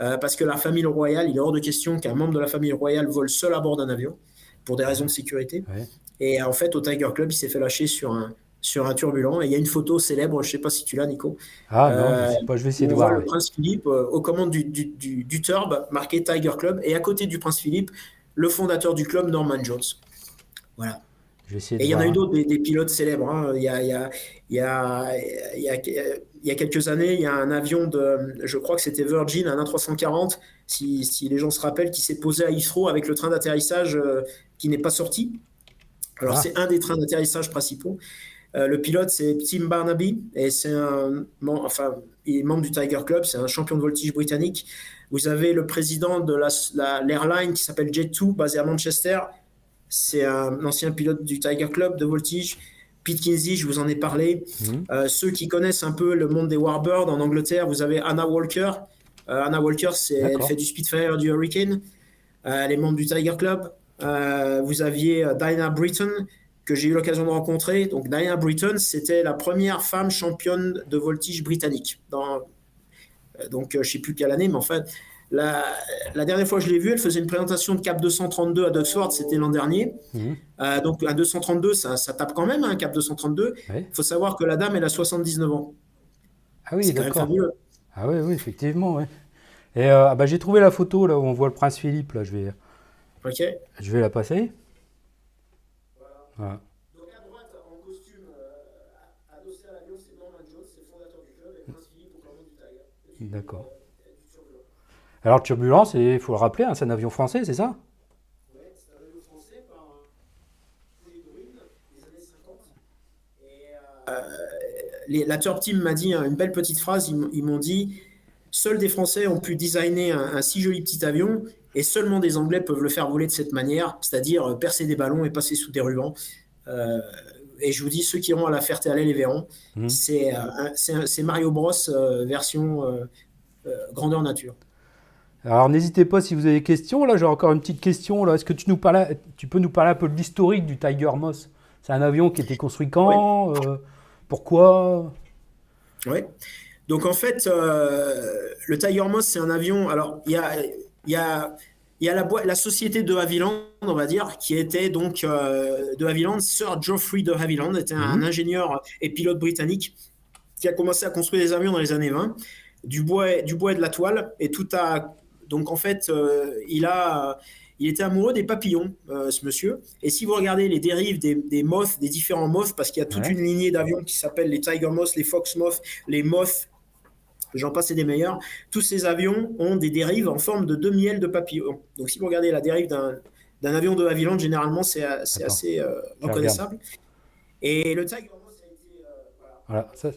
D: Euh, parce que la famille royale, il est hors de question qu'un membre de la famille royale vole seul à bord d'un avion pour des raisons de sécurité.
C: Ouais.
D: Et en fait, au Tiger Club, il s'est fait lâcher sur un, sur un turbulent. Et il y a une photo célèbre, je ne sais pas si tu l'as, Nico.
C: Ah non,
D: Euh,
C: je sais pas, je vais essayer de voir.
D: le
C: ouais.
D: prince Philippe euh, aux commandes du, du, du, du Turb, marqué Tiger Club. Et à côté du prince Philippe, le fondateur du club, Norman Jones. Voilà.
C: Je vais essayer
D: Et il y en a eu d'autres, des, des pilotes célèbres. hein. Il, y y a quelques années, il y a un avion de, je crois que c'était Virgin, un A340, si, si les gens se rappellent, qui s'est posé à Heathrow avec le train d'atterrissage euh, qui n'est pas sorti. Alors,
C: Ah.
D: c'est un des trains d'atterrissage principaux. Euh, le pilote, c'est Tim Barnaby, et c'est un, enfin, il est membre du Tiger Club, c'est un champion de voltige britannique. Vous avez le président de l'airline la, l'airline qui s'appelle Jet2, basé à Manchester. C'est un ancien pilote du Tiger Club de voltige. Pete Kinsey, je vous en ai parlé.
C: Mhm.
D: Euh, ceux qui connaissent un peu le monde des Warbirds en Angleterre, vous avez Anna Walker. Euh, Anna Walker, elle fait du Spitfire, du Hurricane. Elle est membre du Tiger Club. Vous aviez Diana Britton, que j'ai eu l'occasion de rencontrer. Donc, Diana Britton, c'était la première femme championne de voltige britannique. Dans, euh, donc, euh, je ne sais plus quelle année, mais en fait, la, la dernière fois que je l'ai vue, elle faisait une présentation de Cap 232 à Duxford, c'était l'an dernier.
C: Mhm.
D: Euh, donc, un 232, ça, ça tape quand même, un Cap 232. Il faut savoir que la dame, elle a 79 ans.
C: Ah oui, d'accord. Ah oui, oui, effectivement, ouais. Et euh, ah bah, j'ai trouvé la photo là où on voit le prince Philippe. Là, je vais,
D: Ok.
C: je vais la passer. Voilà.
D: Donc à droite, en costume, euh, adossé à l'avion, c'est Norman Jones, c'est le fondateur du club, et Prince Philippe au commande du Tiger.
C: D'accord.
D: Euh, turbulent.
C: Alors Turbulence, il faut le rappeler, hein, c'est un avion français, c'est ça?
D: Ouais, c'est un avion français par les druides des années 50. Et euh, les- la Turb Team m'a dit hein, une belle petite phrase, ils, m'ont- ils m'ont dit Seuls des Français ont pu designer un, un si joli petit avion et seulement des Anglais peuvent le faire voler de cette manière, c'est-à-dire euh, percer des ballons et passer sous des rubans. Euh, et je vous dis, ceux qui iront à la Ferté-Alais les verront.
C: Mhm.
D: C'est euh, c'est Mario Bros euh, version grandeur nature.
C: Alors n'hésitez pas si vous avez des questions. Là, j'ai encore une petite question. Là, est-ce que tu nous parles, tu peux nous parler un peu de l'historique du Tiger Moss? C'est un avion qui était construit quand Pourquoi?
D: Ouais. Donc en fait, le Tiger Moss, c'est un avion. Alors il y a, il y a, il y a la, société de Havilland, on va dire, qui était donc euh, de Havilland. Sir Geoffrey de Havilland était un,
C: Mhm.
D: ingénieur et pilote britannique qui a commencé à construire des avions dans les années 20, du bois, du bois et de la toile, et tout a. Donc en fait, euh, il a. Il était amoureux des papillons, euh, ce monsieur. Et si vous regardez les dérives des, des moths, des différents moths, parce qu'il y a toute
C: Ouais.
D: une lignée d'avions qui s'appellent les Tiger Moths, les Fox Moths, les Moths, j'en passe et des meilleurs. Tous ces avions ont des dérives en forme de demi-ailes de papillon. Donc si vous regardez la dérive d'un avion de Havilland, généralement c'est euh, assez euh, reconnaissable. Et le Tiger Moth a été... euh, voilà.
C: Voilà, ça,
D: euh,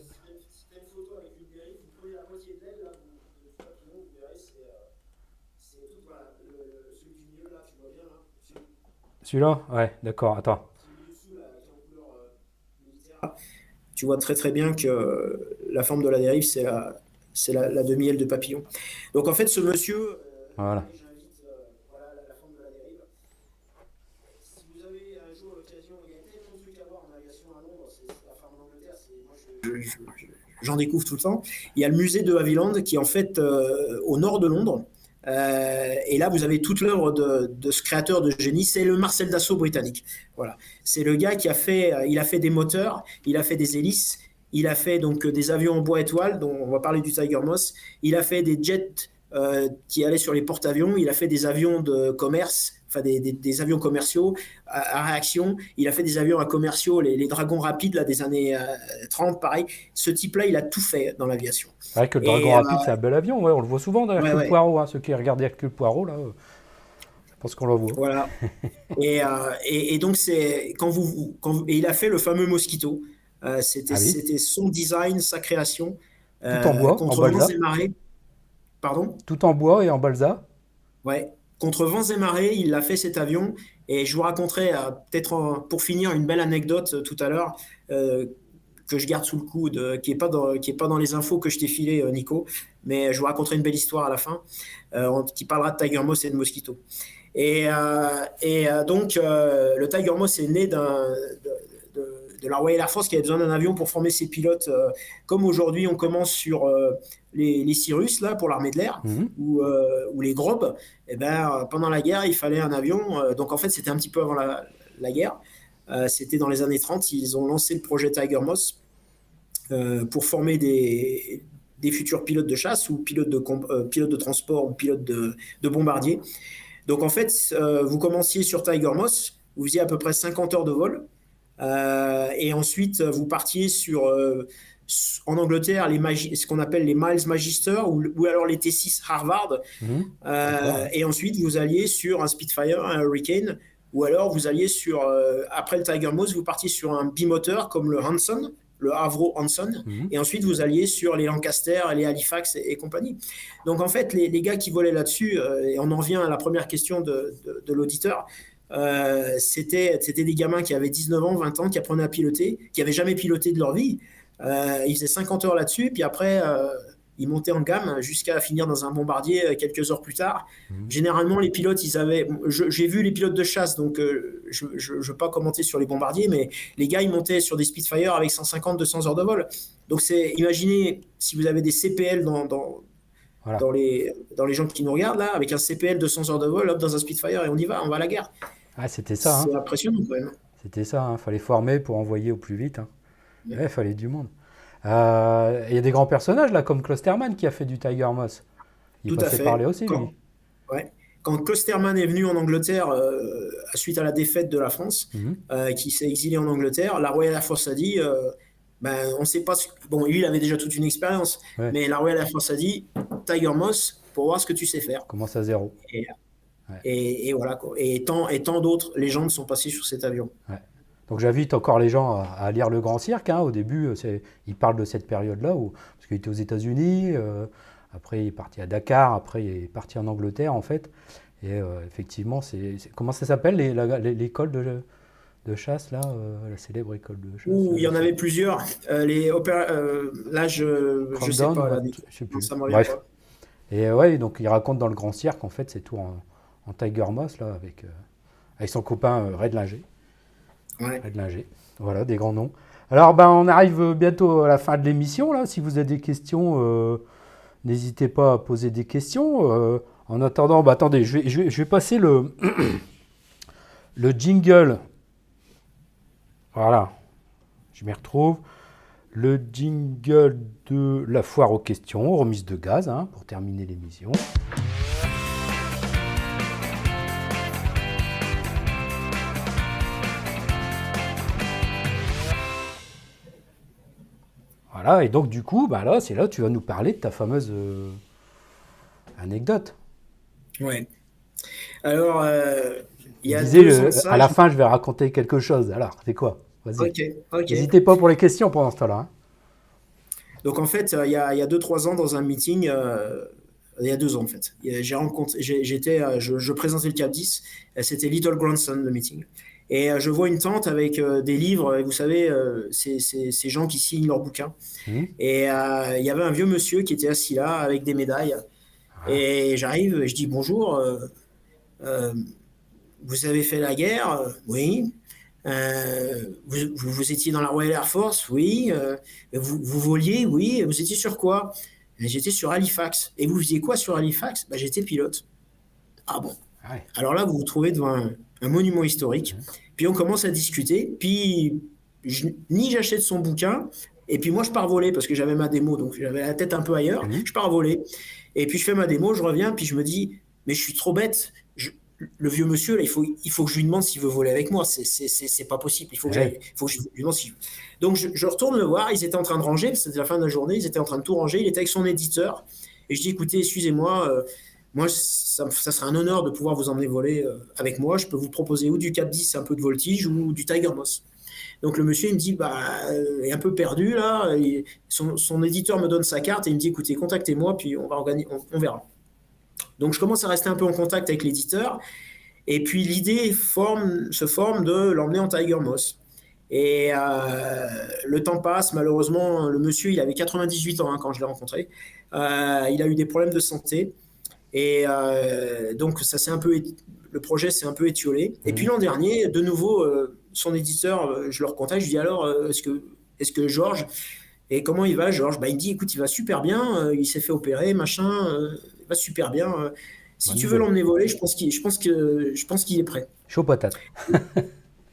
C: celui-là? Ouais, d'accord. Attends.
D: euh. Tu vois très très bien que euh, la forme de la dérive, c'est la, c'est la, la demi-aile de papillon. Donc en fait, ce monsieur,
C: Voilà.
D: de de j'en découvre tout le temps. Il y a le musée de Havilland qui est en fait euh, au nord de Londres. Euh, et là, vous avez toute l'œuvre de, de ce créateur de génie, c'est le Marcel Dassault britannique. Voilà, c'est le gars qui a fait, euh, il a fait des moteurs, il a fait des hélices, il a fait donc euh, des avions en bois étoile, dont on va parler du Tiger Moss. Il a fait des jets euh, qui allaient sur les porte-avions. Il a fait des avions de commerce, enfin des, des- des avions commerciaux à, à réaction. Il a fait des avions à commerciaux, les, les dragons rapides là, des années euh, 30, pareil. Ce type-là, il a tout fait dans l'aviation.
C: C'est vrai que le Dragon
D: euh,
C: Rapide, c'est un bel avion. Ouais, on le voit souvent dans
D: Ouais,
C: Hercule
D: ouais.
C: Poirot. hein. Ceux qui regardent Hercule Poirot, là, euh, je pense qu'on le voit.
D: Voilà. et, euh, et, et donc, c'est quand vous, vous- quand vous- et il a fait le fameux Mosquito. Euh, c'était,
C: Ah oui.
D: c'était son design, sa création. euh,
C: Tout en bois, en
D: contre
C: balsa.
D: vents et marées. Pardon?
C: Tout en bois et en balsa.
D: Ouais. Contre vents et marées, il a fait cet avion. Et je vous raconterai, euh, peut-être en- pour finir, une belle anecdote tout à l'heure que je garde sous le coude, euh, qui n'est pas, dans- qui est pas dans les infos que je t'ai filées, euh, Nico. Mais je vous raconterai une belle histoire à la fin euh, en- qui parlera de Tiger Moss et de Mosquito. Et, et donc, le Tiger Moss est né d'un, de, la Royal Air Force qui avait besoin d'un avion pour former ses pilotes. euh, comme aujourd'hui, on commence sur euh, les, les Cyrus, là, pour l'armée de l'air
C: Mhm.
D: ou, euh, ou les Grobes, eh ben, pendant la guerre, il fallait un avion. donc en fait, c'était un petit peu avant la, la guerre. C'était dans les années 30. Ils ont lancé le projet Tiger Moss pour former des, des futurs pilotes de chasse ou pilotes de, pilotes de transport ou pilotes de, de bombardier. Donc en fait, vous commenciez sur Tiger Moss, vous faisiez à peu près 50 heures de vol. Euh, et ensuite, vous partiez sur, euh, en Angleterre, les ce qu'on appelle les Miles Magister ou, ou alors les T6 Harvard.
C: Mhm.
D: Euh, et ensuite, vous alliez sur un Spitfire, un Hurricane, ou alors vous alliez sur, euh, après le Tiger Moss, vous partiez sur un bimoteur comme le Hanson, le Avro Hanson,
C: Mhm.
D: et ensuite vous alliez sur les Lancaster, les Halifax et, et compagnie. Donc en fait, les, les gars qui volaient là-dessus, euh, et on en revient à la première question de, de- de l'auditeur, euh, c'était c'était des gamins qui avaient 19 ans, 20 ans, qui apprenaient à piloter, qui n'avaient jamais piloté de leur vie. Euh, ils faisaient 50 heures là-dessus, puis après, euh, ils montaient en gamme jusqu'à finir dans un bombardier quelques heures plus tard.
C: Mhm.
D: Généralement, les pilotes, ils avaient. je- J'ai vu les pilotes de chasse, donc je ne veux pas commenter sur les bombardiers, mais les gars, ils montaient sur des Spitfire avec 150-200 heures de vol. Donc, c'est imaginez si vous avez des CPL dans, dans,
C: Voilà.
D: dans, les, dans les gens qui nous regardent, là, avec un CPL 200 heures de vol, hop, dans un Spitfire, et on y va, on va à la guerre.
C: Ah, c'était ça. hein.
D: C'est impressionnant quand même.
C: C'était ça. Il fallait former pour envoyer au plus vite. Il ouais, fallait du monde. Euh, Il y a des grands personnages là, comme Klosterman qui a fait du Tiger Moss. Il
D: Tout à fait.
C: par là aussi,
D: Quand-
C: lui.
D: Ouais. Quand Klosterman est venu en Angleterre euh, suite à la défaite de la France,
C: Mhm.
D: euh, qui s'est exilé en Angleterre, la Royal Air Force a dit, ben, on sait pas, ce- bon, lui il avait déjà toute une expérience,
C: Ouais.
D: mais la Royal Air Force a dit, Tiger Moss, pour voir ce que tu sais faire.
C: Commence à zéro.
D: Et, et voilà. Et tant, et tant d'autres légendes sont passées sur cet avion.
C: Donc j'invite encore les gens à, lire Le Grand Cirque. hein. Au début, euh, il parle de cette période-là, où, parce qu'il était aux États-Unis, euh, après il est parti à Dakar, après il est parti en Angleterre en fait. Et euh, effectivement, c'est comment ça s'appelle l'école de, de chasse là, euh, la célèbre école de chasse.
D: Ouh, il y en avait plusieurs. Les opéra- là, je je sais pas. là,
C: je sais plus.
D: ça
C: Bref.
D: pas.
C: Et ouais, donc il raconte dans le Grand Cirque, en fait, c'est tout en, en Tiger Moss, là, avec, euh, avec son copain euh, Red Linger.
D: Ouais.
C: Red Linger. Voilà, des grands noms. Alors, ben, on arrive bientôt à la fin de l'émission, là. Si vous avez des questions, euh, n'hésitez pas à poser des questions. Euh, en attendant, bah, attendez, je vais, je vais, je vais passer le, le jingle. Voilà, je m'y retrouve. Le jingle de la foire aux questions, remise de gaz, hein, pour terminer l'émission. Voilà, et donc du coup, bah là, c'est là que tu vas nous parler de ta fameuse euh, anecdote.
D: Ouais. Alors, euh, il y
C: Tu
D: a
C: disais,
D: deux
C: le-
D: ans de ça,
C: à la
D: je-
C: fin, je vais raconter quelque chose. Alors, c'est quoi? Vas-y. N'hésitez pas pour les questions pendant ce temps-là. hein.
D: Donc en fait, euh, il y a, il y a deux, trois ans, dans un meeting, euh, il y a deux ans en fait, j'ai rencontré, j'étais, euh, je, je présentais le CAP 10, euh, c'était Little Grandson le meeting. Et euh, je vois une tente avec euh, des livres, vous savez, euh, c'est- ces gens qui signent leurs bouquins.
C: Mhm.
D: Et il y avait un vieux monsieur qui était assis là avec des médailles. Et j'arrive, et je dis bonjour, vous avez fait la guerre? Oui. Euh, vous, vous, vous étiez dans la Royal Air Force? Oui. Euh, vous, vous voliez? Oui. Vous étiez sur quoi? J'étais sur Halifax. Et vous faisiez quoi sur Halifax? Bah, J'étais pilote. Ah bon
C: Ouais.
D: Alors là, vous vous trouvez devant un, un monument historique. Puis on commence à discuter. Puis je- ni j'achète son bouquin. Et puis moi, je pars voler parce que j'avais ma démo. Donc j'avais la tête un peu ailleurs.
C: Mhm.
D: Je pars voler. Et puis je fais ma démo, je reviens. Puis je me dis, mais je suis trop bête. Je- le vieux monsieur, là, il faut, il faut que je lui demande s'il veut voler avec moi. C'est- pas possible. Il faut que,
C: Ouais.
D: faut que je lui demande si. Donc je, je retourne le voir. Ils étaient en train de ranger. C'était la fin de la journée. Ils étaient en train de tout ranger. Il était avec son éditeur. Et je dis, écoutez, excusez-moi. euh, moi, ça, ça serait un honneur de pouvoir vous emmener voler euh, avec moi. Je peux vous proposer ou du Cap 10, un peu de voltige, ou du Tiger Moss. Donc le monsieur, il me dit, bah, euh, il est un peu perdu là. Son, éditeur me donne sa carte et il me dit, écoutez, contactez-moi, puis on va on, verra. Donc je commence à rester un peu en contact avec l'éditeur. Et puis l'idée se forme de l'emmener en Tiger Moss. Et euh, le temps passe, malheureusement, le monsieur, il avait 98 ans hein, quand je l'ai rencontré. Il a eu des problèmes de santé. Et euh, donc, ça c'est un peu, le projet s'est un peu étiolé. Et
C: Mhm.
D: puis l'an dernier, de nouveau, euh, son éditeur, euh, je le recontacte, je lui dis alors, est-ce que, est-ce que Georges, et comment il va, Georges? Bah, Il me dit, écoute, il va super bien, il s'est fait opérer, machin, il va super bien. si tu veux l'emmener voler, je pense qu'il, je pense que, je pense qu'il est prêt.
C: Chaud patate.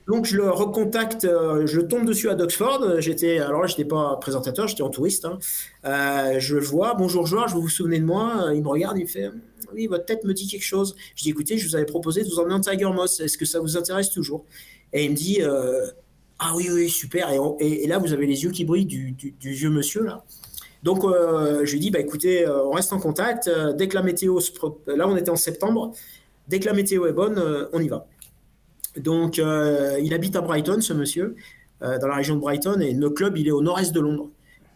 D: Donc je le recontacte, je tombe dessus à Doxford. J'étais, alors là, j'étais pas présentateur, j'étais en touriste. hein. Euh, je le vois, bonjour Georges, vous vous souvenez de moi? Il me regarde, il me fait, oui, votre tête me dit quelque chose. Je dis, écoutez, je vous avais proposé de vous emmener en Tiger Moss. Est-ce que ça vous intéresse toujours? Et il me dit, euh, Ah oui, oui, super. Et, là, vous avez les yeux qui brillent du, vieux monsieur, là. Donc, euh, je lui dis, bah, écoutez, euh, on reste en contact. Dès que la météo se... Là, on était en septembre. Dès que la météo est bonne, on y va. Donc, il habite à Brighton, ce monsieur, dans la région de Brighton, et notre club, il est au nord-est de Londres.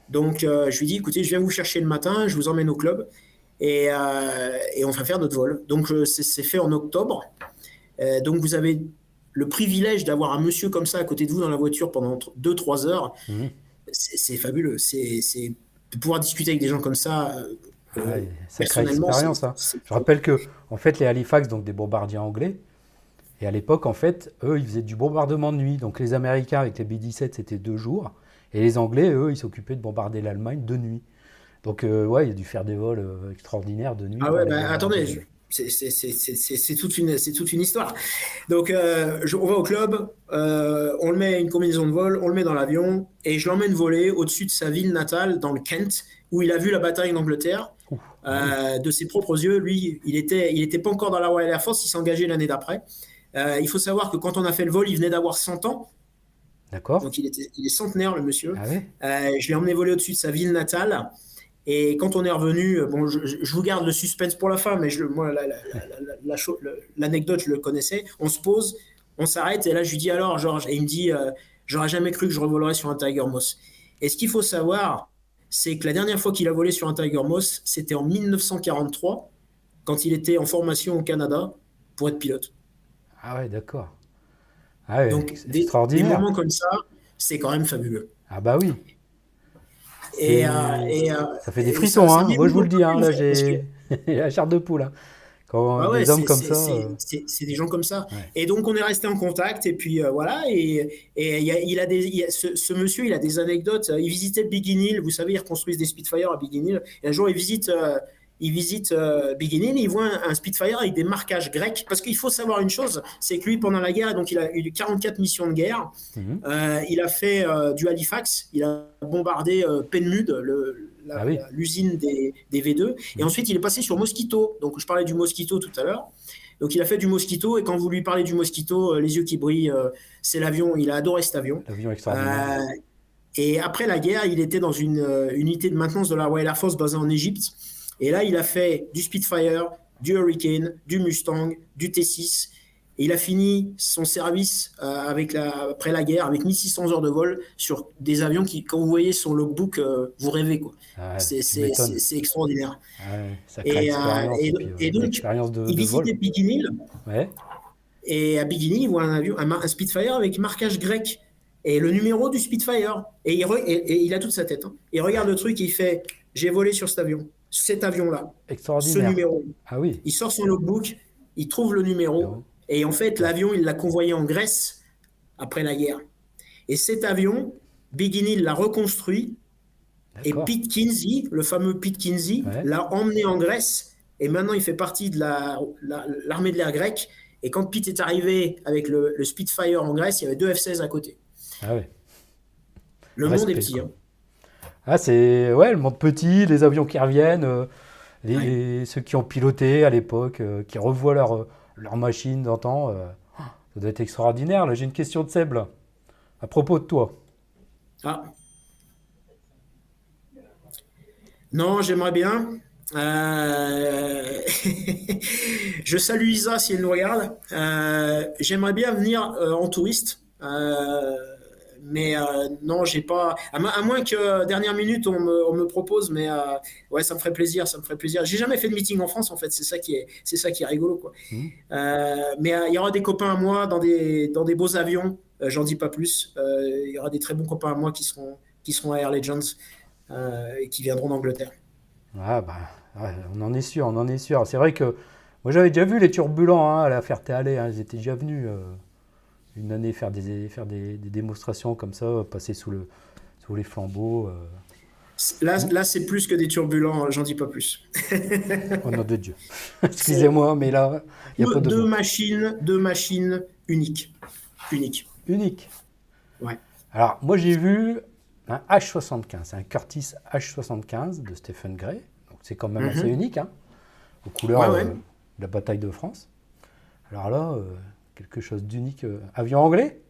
D: Donc, je lui dis, écoutez, je viens vous chercher le matin, je vous emmène au club, et, euh, et on va faire notre vol. Donc, euh, c'est fait en octobre. Euh, donc, vous avez le privilège d'avoir un monsieur comme ça à côté de vous dans la voiture pendant 2-3 heures.
C: Mhm.
D: C'est fabuleux. C'est de pouvoir discuter avec des gens comme ça. euh,
C: Ouais, sacrée
D: personnellement,
C: expérience.
D: c'est-
C: hein. Je rappelle que, en fait, les Halifax, donc des bombardiers anglais, et à l'époque, en fait, eux, ils faisaient du bombardement de nuit. Donc les Américains avec les B-17, c'était deux jours. Et les Anglais, eux, ils s'occupaient de bombarder l'Allemagne de nuit. Donc, euh, ouais, il a dû faire des vols euh, extraordinaires de nuit.
D: Ah ouais, bah, attendez, je- c'est- toute, une- toute une histoire. Donc, euh, je- on va au club, euh, on le met à une combinaison de vol, on le met dans l'avion, et je l'emmène voler au-dessus de sa ville natale, dans le Kent, où il a vu la bataille d'Angleterre. Euh, de ses propres yeux, lui, il était, il était pas encore dans la Royal Air Force, il s'est engagé l'année d'après. Euh, il faut savoir que quand on a fait le vol, il venait d'avoir 100 ans,
C: D'accord
D: donc il, était, il est centenaire, le monsieur.
C: Ah ouais
D: Euh, je l'ai emmené voler au-dessus de sa ville natale. Et quand on est revenu, euh, bon, je, vous garde le suspense pour la fin, mais je, moi, la- la- la- l'anecdote, je le connaissais. On se pose, on s'arrête, et là, je lui dis alors, Georges, et il me dit, euh, j'aurais jamais cru que je revolerais sur un Tiger Moss. Et ce qu'il faut savoir, c'est que la dernière fois qu'il a volé sur un Tiger Moss, c'était en 1943, quand il était en formation au Canada pour être pilote.
C: Ah ouais, d'accord. Ah ouais,
D: Donc,
C: c'est
D: des, des
C: extraordinaire.
D: moments comme ça, c'est quand même fabuleux.
C: Ah bah oui.
D: Et, euh, et, euh,
C: Ça fait des frissons,
D: ça-
C: hein. Moi, je vous le dis, hein, là,
D: que-
C: j'ai la chair de poule. hein. Quand
D: Ah ouais,
C: des hommes comme ça.
D: c'est-
C: euh,
D: C'est des gens comme ça.
C: Ouais.
D: Et donc, on est resté en contact. Et puis, euh, voilà. Et, et il, y a, il a des, il y a- ce, ce monsieur, il a des anecdotes. Il visitait Biggin Hill. Vous savez, ils reconstruisent des Spitfire à Biggin Hill. Et un jour, il visite, euh, il visite euh, Biggin Hill. Et il voit un, un Spitfire avec des marquages grecs. Parce qu'il faut savoir une chose c'est que lui, pendant la guerre, donc il a eu 44 missions de guerre.
C: mhm.
D: Euh, il a fait euh, du Halifax. Il a bombardé euh, le- la-
C: Ah oui.
D: l'usine des, des V2. Et
C: Mhm.
D: ensuite, il est passé sur Mosquito. Donc, je parlais du Mosquito tout à l'heure. Donc, il a fait du Mosquito. Et quand vous lui parlez du Mosquito, euh, les yeux qui brillent, euh, c'est l'avion. Il a adoré cet avion.
C: L'avion extraordinaire.
D: Euh, et après la guerre, il était dans une unité de maintenance de la Royal Air Force basée en Égypte. Et là, il a fait du Spitfire, du Hurricane, du Mustang, du T6. Et il a fini son service euh, avec la, après la guerre avec 1600 heures de vol sur des avions qui, quand vous voyez son logbook, euh, vous rêvez. quoi.
C: Ah
D: c'est extraordinaire.
C: Ah
D: Et, euh,
C: expérience.
D: et-
C: puis,
D: et donc,
C: de,
D: Il
C: de
D: visitait Biggin Hill.
C: Ouais.
D: Et à Bikini, il voit un avion, un, mar- un Spitfire avec marquage grec et le numéro du Spitfire. Et il, re- et, et il a toute sa tête. hein. Il regarde le truc et il fait J'ai volé sur cet avion, cet avion-là, ce numéro.
C: Ah oui.
D: Il sort son logbook, il trouve le numéro. Et en fait, l'avion, il l'a convoyé en Grèce après la guerre. Et cet avion, Bikini l'a reconstruit. Et. Pete Kinsey, le fameux Pete Kinsey,
C: Ouais.
D: l'a emmené en Grèce. Et maintenant, il fait partie de la- la- l'armée de l'air grecque. Et quand Pete est arrivé avec le, le Spitfire en Grèce, il y avait deux F-16 à côté.
C: Ah.
D: Le
C: Respect,
D: monde est petit. hein.
C: Ah, c'est ouais, le monde petit, les avions qui reviennent, euh, les,
D: Ouais.
C: les- ceux qui ont piloté à l'époque, euh, qui revoient leur, euh, leur machine d'antan. euh, ça doit être extraordinaire. Là, j'ai une question de Seb, là, à propos de toi.
D: Ah. Non, j'aimerais bien. Euh, Je salue Isa si elle nous regarde. Euh, J'aimerais bien venir euh, en touriste. Euh, mais euh, non, j'ai pas. À, mo- à moins que euh, dernière minute on me, on me propose, mais euh, ouais, ça me ferait plaisir, ça me ferait plaisir. J'ai jamais fait de meeting en France en fait, c'est ça qui est, c'est ça qui est rigolo quoi. Euh, mais il y aura des copains à moi dans des dans des beaux avions. J'en dis pas plus. Il y aura des très bons copains à moi qui seront qui seront à Air Legends et qui viendront d'Angleterre.
C: Ah bah, ouais, on en est sûr, on en est sûr. C'est vrai que moi j'avais déjà vu les turbulents hein, à la Ferté-Alais. Hein, ils étaient déjà venus une année faire des faire des, des démonstrations comme ça, passer sous le sous les flambeaux. euh,
D: Là, là c'est plus que des turbulents. J'en dis pas plus.
C: au nom de Dieu. Excusez-moi, mais là, il n'y a pas
D: deux,
C: de
D: deux
C: mots.
D: machines, deux machines uniques, uniques.
C: unique.
D: Ouais.
C: Alors, moi, j'ai vu un H75, un Curtis H75 de Stephen Gray. Donc, c'est quand même
D: Mhm.
C: assez unique, hein, aux couleurs
D: Ouais, ouais.
C: euh, de la bataille de France. Alors là, euh, quelque chose d'unique. euh, avion anglais?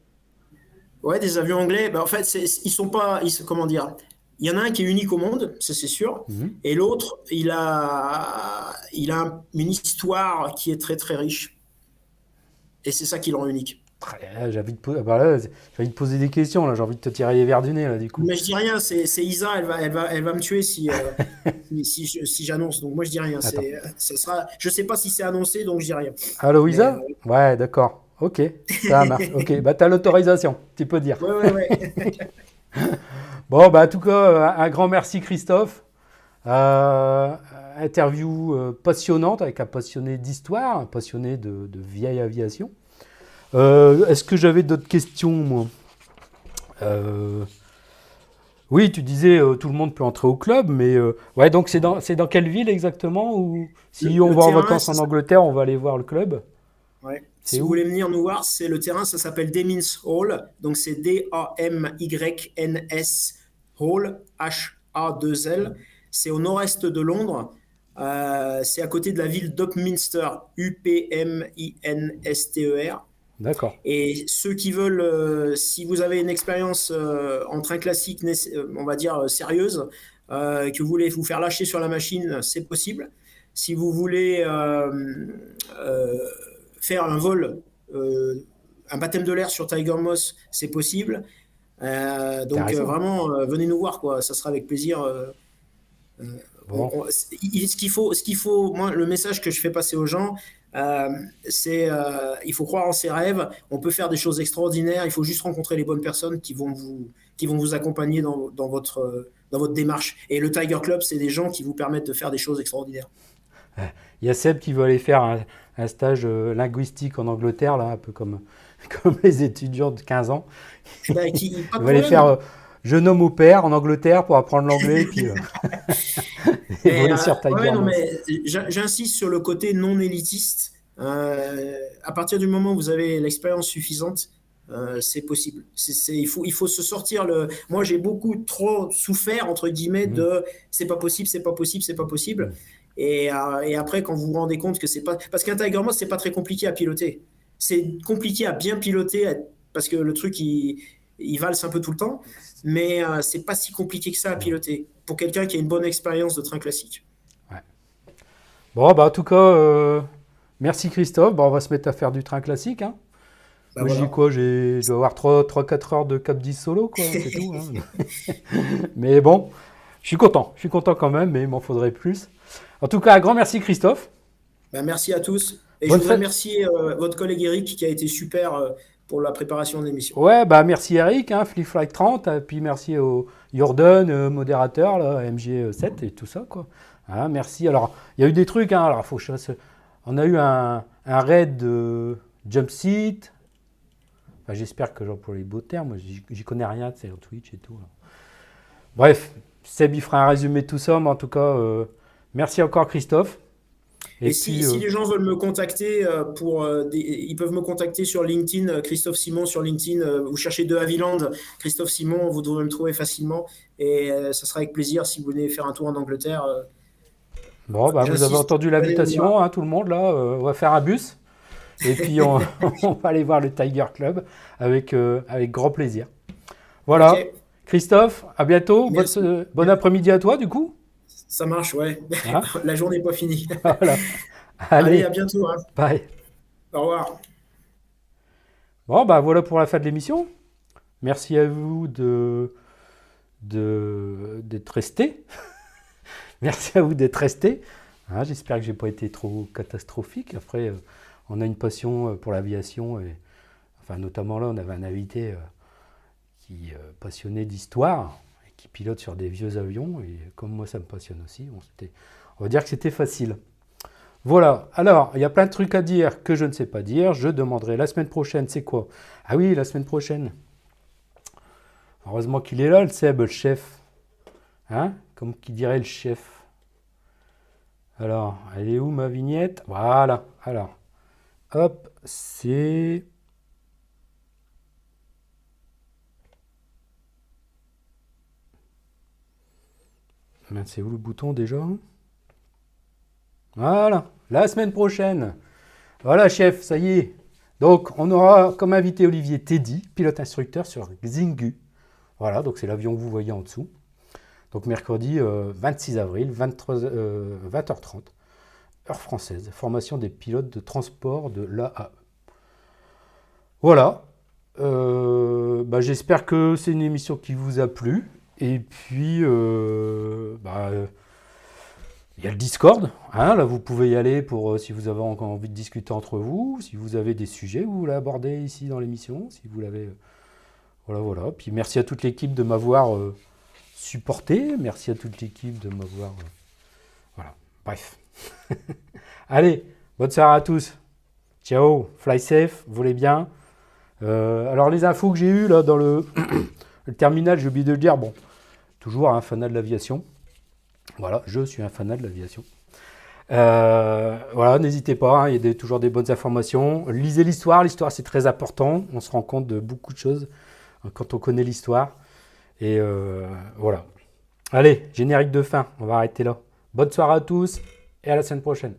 D: Ouais, des avions anglais. Bah, en fait, c'est- ils sont pas. Ils, comment dire Il y en a un qui est unique au monde, ça c'est sûr.
C: Mhm.
D: Et l'autre, il a, il a un- une histoire qui est très très riche. Et c'est ça qui le rend unique.
C: J'ai envie, de po- ah bah j'ai envie de poser des questions, là. J'ai envie de te tirer les verres du nez, là, du coup.
D: Mais je dis rien, c'est Isa, elle va, elle, va, elle va me tuer si, euh, si, si je- si j'annonce. Donc moi je dis rien. Ce sera, je sais pas si c'est annoncé, donc je dis rien.
C: Allô, Isa?
D: Mais,
C: Ouais, d'accord. Ok, ça marche. Ok, bah t'as l'autorisation, tu peux dire.
D: Ouais, ouais, ouais.
C: Bon, bah en tout cas, un un grand merci Christophe. Euh, interview euh, passionnante avec un passionné d'histoire, un passionné de, de vieille aviation. Euh, Est-ce que j'avais d'autres questions, moi Euh, Oui, tu disais euh, tout le monde peut entrer au club, mais ouais, donc c'est dans, dans quelle ville exactement ou si
D: Le-
C: on
D: le
C: va en vacances en Angleterre, on va aller voir le club
D: Ouais. Si vous voulez venir nous voir, c'est le terrain, ça s'appelle Demins Hall. Donc c'est D-A-M-Y-N-S Hall, H-A-2-L. C'est au nord-est de Londres. Euh, c'est à côté de la ville d'Upminster, U-P-M-I-N-S-T-E-R.
C: D'accord.
D: Et ceux qui veulent, euh, si vous avez une expérience euh, en train classique, euh, on va dire sérieuse, euh, que vous voulez vous faire lâcher sur la machine, c'est possible. Si vous voulez faire un vol, un baptême de l'air sur Tiger Moss, c'est possible. Donc vraiment, venez nous voir, quoi. Ça sera avec plaisir.
C: Bon.
D: on- on- il- ce qu'il faut, ce qu'il faut, moi, le message que je fais passer aux gens, euh, c'est euh, il faut croire en ses rêves. On peut faire des choses extraordinaires. Il faut juste rencontrer les bonnes personnes qui vont vous, qui vont vous accompagner dans, dans votre, euh, dans votre démarche. Et le Tiger Club, c'est des gens qui vous permettent de faire des choses extraordinaires.
C: Il y a Seb qui veut aller faire un, un stage linguistique en Angleterre, là, un peu comme, comme les étudiants de 15 ans.
D: Bah, qui- de
C: Il va aller faire jeune homme au père en Angleterre pour apprendre l'anglais, puis euh,
D: euh,
C: sur Tiger
D: ouais, J'insiste sur le côté non élitiste. Euh, à partir du moment où vous avez l'expérience suffisante, euh, c'est possible. Il, faut, il faut se sortir le. Moi, j'ai beaucoup trop souffert, entre guillemets,
C: Mhm.
D: de c'est pas possible, c'est pas possible, c'est pas possible. Et, et après, quand vous vous rendez compte que c'est pas. Parce qu'un Tiger Moss, c'est pas très compliqué à piloter. C'est compliqué à bien piloter à- parce que le truc, il, il valse un peu tout le temps. Mais euh, c'est pas si compliqué que ça à piloter pour quelqu'un qui a une bonne expérience de train classique.
C: Bon, bah, en tout cas, euh, merci Christophe. Bon, on va se mettre à faire du train classique. Hein.
D: Bah,
C: Moi,
D: voilà.
C: dis quoi j'ai- Je dois avoir 3-4 heures de Cap 10 solo, quoi. C'est tout. hein. mais bon, je suis content. Je suis content quand même, mais il m'en faudrait plus. En tout cas, un grand merci Christophe.
D: Bah, merci à tous. Et
C: Bonne
D: je voudrais remercier euh, votre collègue Eric qui a été super euh, pour la préparation de l'émission.
C: Ouais, bah merci Eric, hein, Flip Flight 30, et puis merci au Jordan, euh, modérateur, là, MG7 et tout ça, quoi. Hein, merci. Alors, il y a eu des trucs, hein, alors faut je On a eu un, un raid de jump seat. J'espère que j'emploie les beaux termes, j'y connais rien, c'est sur Twitch et tout. Bref, Seb, il fera un résumé de tout ça, mais en tout cas, euh, merci encore Christophe.
D: Et, si,
C: puis,
D: si
C: euh,
D: les gens veulent me contacter, euh, pour, euh, des- ils peuvent me contacter sur LinkedIn, Christophe Simon sur LinkedIn. vous cherchez de Haviland, Christophe Simon, vous devrez me trouver facilement. Et ça sera avec plaisir si vous venez faire un tour en Angleterre.
C: Bon, bah, vous avez entendu l'invitation, hein, tout le monde, là. euh, on va faire un bus. Et puis, on, on va aller voir le Tiger Club avec, euh, avec grand plaisir. Voilà. Christophe, à bientôt.
D: Merci.
C: bon après-midi à toi, du coup.
D: Ça marche, ouais.
C: Hein
D: La journée n'est pas finie.
C: Voilà.
D: Allez,
C: Allez,
D: à bientôt. hein.
C: bye.
D: Au revoir.
C: Bon, bah voilà pour la fin de l'émission. Merci à vous de de- d'être restés. Merci à vous d'être restés. Hein, J'espère que j'ai pas été trop catastrophique. Après, euh, on a une passion euh, pour l'aviation et enfin notamment là, on avait un invité euh, qui est passionné d'histoire qui pilote sur des vieux avions et comme moi ça me passionne aussi, on, va dire que c'était facile. Voilà, alors il y a plein de trucs à dire que je ne sais pas dire. Je demanderai la semaine prochaine, c'est quoi? Ah oui, la semaine prochaine. Heureusement qu'il est là, le Seb, le chef. Hein? Comme qui dirait le chef. Alors, elle est où ma vignette? Voilà, alors. Hop, c'est. C'est où le bouton déjà? Voilà, la semaine prochaine. Voilà, chef, ça y est. Donc, on aura comme invité Olivier Teddy, pilote instructeur sur Xingu. Voilà, donc c'est l'avion que vous voyez en dessous. Donc, mercredi euh, 26 avril, 23, euh, 20h30, heure française. Formation des pilotes de transport de l'AAE. Voilà. Euh, bah, J'espère que c'est une émission qui vous a plu. Et puis, euh, bah, il y a le Discord. hein, là, vous pouvez y aller pour euh, si vous avez encore envie de discuter entre vous, si vous avez des sujets, vous voulez aborder ici dans l'émission, si vous l'avez. euh, voilà, voilà. Puis merci à toute l'équipe de m'avoir supporté. Merci à toute l'équipe de m'avoir. voilà. Bref. Allez, bonne soirée à tous. Ciao, fly safe, volez bien. Euh, alors les infos que j'ai eues là dans le, le terminal, j'ai oublié de le dire. Bon, toujours un fanat de l'aviation. Voilà, je suis un fanat de l'aviation. Euh, voilà, n'hésitez pas, hein, il y a toujours des bonnes informations. Lisez l'histoire, l'histoire c'est très important. On se rend compte de beaucoup de choses euh, quand on connaît l'histoire. Et euh, voilà. Allez, générique de fin, on va arrêter là. Bonne soirée à tous et à la semaine prochaine.